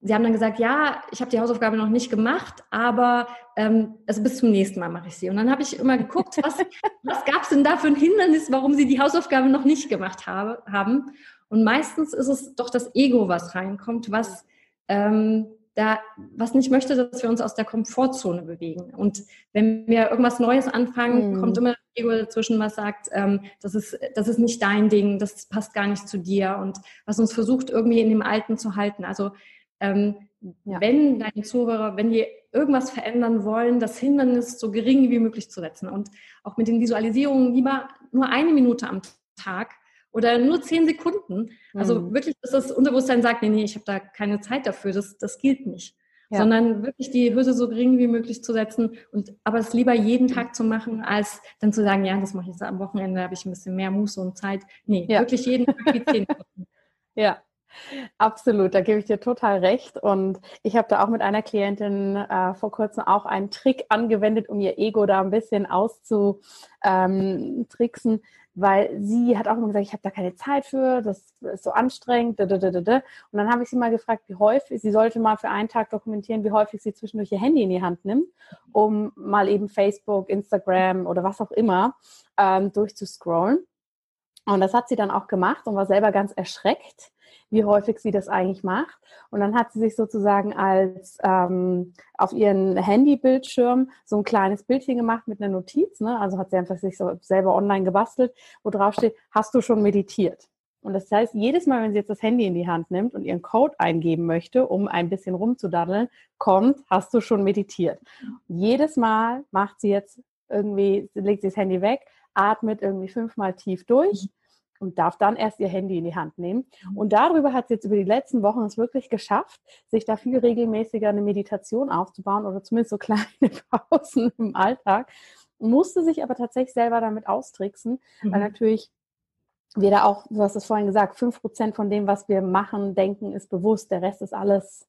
sie haben dann gesagt, ja, ich habe die Hausaufgabe noch nicht gemacht, aber ähm, also bis zum nächsten Mal mache ich sie. Und dann habe ich immer geguckt, was, was gab es denn da für ein Hindernis, warum sie die Hausaufgabe noch nicht gemacht habe, haben. Und meistens ist es doch das Ego, was reinkommt, was ähm, da, was nicht möchte, dass wir uns aus der Komfortzone bewegen. Und wenn wir irgendwas Neues anfangen, mhm. kommt immer Ego dazwischen, was sagt, ähm, das, ist, das ist nicht dein Ding, das passt gar nicht zu dir und was uns versucht, irgendwie in dem Alten zu halten. Also ähm, ja. wenn deine Zuhörer, wenn die irgendwas verändern wollen, das Hindernis so gering wie möglich zu setzen und auch mit den Visualisierungen lieber nur eine Minute am Tag oder nur zehn Sekunden. Also mhm. wirklich, dass das Unterbewusstsein sagt, nee, nee, ich habe da keine Zeit dafür, das, das gilt nicht. Ja. Sondern wirklich die Hürde so gering wie möglich zu setzen und aber es lieber jeden Tag zu machen, als dann zu sagen, ja, das mache ich jetzt am Wochenende, habe ich ein bisschen mehr Muße und Zeit. Nee, ja. wirklich jeden Tag die zehn Sekunden. Ja, Absolut, da gebe ich dir total recht. Und ich habe da auch mit einer Klientin äh, vor kurzem auch einen Trick angewendet, um ihr Ego da ein bisschen auszutricksen, weil sie hat auch immer gesagt, ich habe da keine Zeit für, das ist so anstrengend. Und dann habe ich sie mal gefragt, wie häufig, sie sollte mal für einen Tag dokumentieren, wie häufig sie zwischendurch ihr Handy in die Hand nimmt, um mal eben Facebook, Instagram oder was auch immer ähm, durchzuscrollen. Und das hat sie dann auch gemacht und war selber ganz erschreckt, wie häufig sie das eigentlich macht. Und dann hat sie sich sozusagen als ähm, auf ihren Handybildschirm so ein kleines Bildchen gemacht mit einer Notiz. Ne? Also hat sie einfach sich so selber online gebastelt, wo drauf steht, hast du schon meditiert? Und das heißt, jedes Mal, wenn sie jetzt das Handy in die Hand nimmt und ihren Code eingeben möchte, um ein bisschen rumzudaddeln, kommt, hast du schon meditiert. jedes Mal macht sie jetzt irgendwie, legt sie das Handy weg, atmet irgendwie fünfmal tief durch und darf dann erst ihr Handy in die Hand nehmen. Mhm. Und darüber hat sie jetzt über die letzten Wochen es wirklich geschafft, sich da viel regelmäßiger eine Meditation aufzubauen oder zumindest so kleine Pausen im Alltag. Musste sich aber tatsächlich selber damit austricksen, mhm. weil natürlich wir da auch, du hast es vorhin gesagt, fünf Prozent von dem, was wir machen, denken, ist bewusst. Der Rest ist alles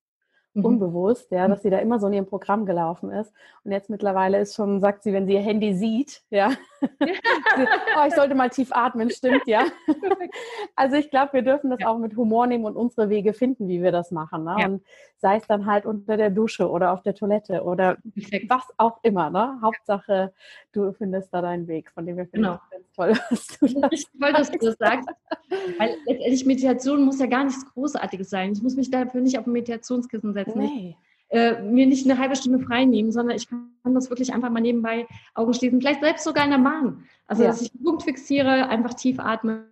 mhm. unbewusst, ja, dass sie da immer so in ihrem Programm gelaufen ist. Und jetzt mittlerweile ist schon, sagt sie, wenn sie ihr Handy sieht, ja, oh, ich sollte mal tief atmen, stimmt, ja. also ich glaube, wir dürfen das ja. auch mit Humor nehmen und unsere Wege finden, wie wir das machen. Ne? Ja. Und sei es dann halt unter der Dusche oder auf der Toilette oder was auch immer. Ne? Hauptsache, du findest da deinen Weg, von dem wir finden genau. ganz toll, was du das toll, dass du das sagst. Weil letztendlich Meditation muss ja gar nichts Großartiges sein. Ich muss mich dafür nicht auf ein Meditationskissen setzen. Nee. äh, mir nicht eine halbe Stunde frei nehmen, sondern ich kann das wirklich einfach mal nebenbei Augen schließen, vielleicht selbst sogar in der Bahn. Also, ja. dass ich einen Punkt fixiere, einfach tief atme.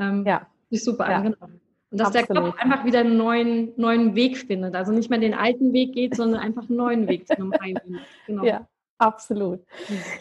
Ähm, ja. Ist super ja. genau. Und dass Absolut. der Kopf einfach wieder einen neuen, neuen Weg findet. Also nicht mehr den alten Weg geht, sondern einfach einen neuen Weg zu einem Heimweg. Genau. Ja. Absolut.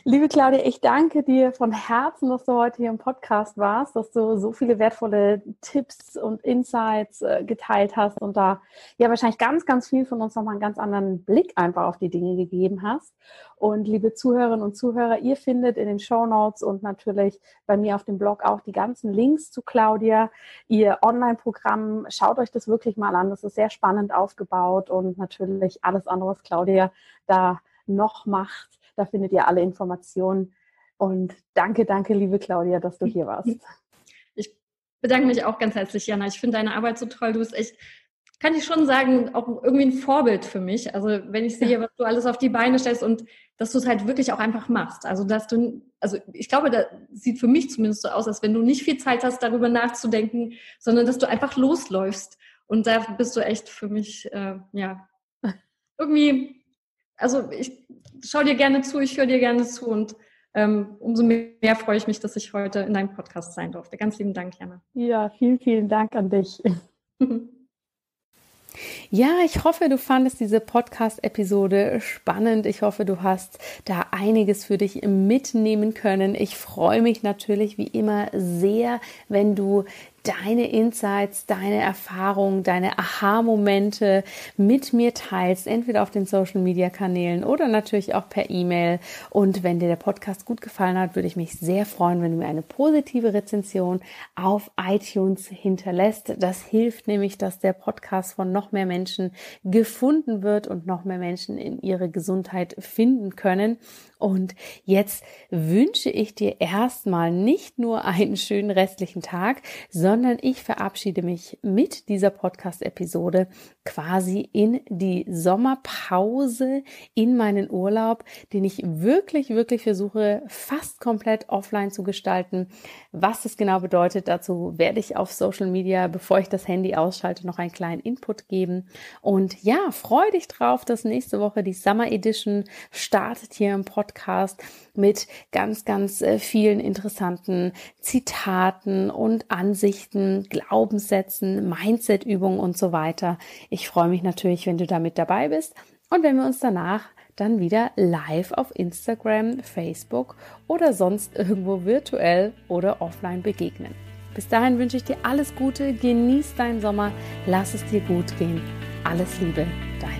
Liebe Claudia, ich danke dir von Herzen, dass du heute hier im Podcast warst, dass du so viele wertvolle Tipps und Insights äh, geteilt hast und da ja wahrscheinlich ganz, ganz viel von uns nochmal einen ganz anderen Blick einfach auf die Dinge gegeben hast. Und liebe Zuhörerinnen und Zuhörer, ihr findet in den Show Notes und natürlich bei mir auf dem Blog auch die ganzen Links zu Claudia, ihr Online-Programm. Schaut euch das wirklich mal an. Das ist sehr spannend aufgebaut und natürlich alles andere, was Claudia da noch macht. Da findet ihr alle Informationen. Und danke, danke, liebe Claudia, dass du hier warst. Ich bedanke mich auch ganz herzlich, Jana. Ich finde deine Arbeit so toll. Du bist echt, kann ich schon sagen, auch irgendwie ein Vorbild für mich. Also wenn ich sehe, was du alles auf die Beine stellst und dass du es halt wirklich auch einfach machst. Also dass du, also ich glaube, das sieht für mich zumindest so aus, als wenn du nicht viel Zeit hast, darüber nachzudenken, sondern dass du einfach losläufst. Und da bist du echt für mich, äh, ja, irgendwie also ich schaue dir gerne zu, ich höre dir gerne zu und ähm, umso mehr freue ich mich, dass ich heute in deinem Podcast sein durfte. Ganz lieben Dank, Jana. Ja, vielen, vielen Dank an dich. Ja, ich hoffe, du fandest diese Podcast-Episode spannend. Ich hoffe, du hast da einiges für dich mitnehmen können. Ich freue mich natürlich wie immer sehr, wenn du deine Insights, deine Erfahrungen, deine Aha-Momente mit mir teilst, entweder auf den Social Media Kanälen oder natürlich auch per E-Mail. Und wenn dir der Podcast gut gefallen hat, würde ich mich sehr freuen, wenn du mir eine positive Rezension auf iTunes hinterlässt. Das hilft nämlich, dass der Podcast von noch mehr Menschen gefunden wird und noch mehr Menschen in ihre Gesundheit finden können. Und jetzt wünsche ich dir erstmal nicht nur einen schönen restlichen Tag, sondern sondern ich verabschiede mich mit dieser Podcast-Episode quasi in die Sommerpause, in meinen Urlaub, den ich wirklich, wirklich versuche, fast komplett offline zu gestalten. Was es genau bedeutet, dazu werde ich auf Social Media, bevor ich das Handy ausschalte, noch einen kleinen Input geben. Und ja, freue dich drauf, dass nächste Woche die Summer Edition startet hier im Podcast mit ganz, ganz äh, vielen interessanten Zitaten und Ansichten, Glaubenssätzen, Mindset-Übungen und so weiter. Ich freue mich natürlich, wenn du da mit dabei bist und wenn wir uns danach dann wieder live auf Instagram, Facebook oder sonst irgendwo virtuell oder offline begegnen. Bis dahin wünsche ich dir alles Gute, genieß deinen Sommer, lass es dir gut gehen. Alles Liebe, dein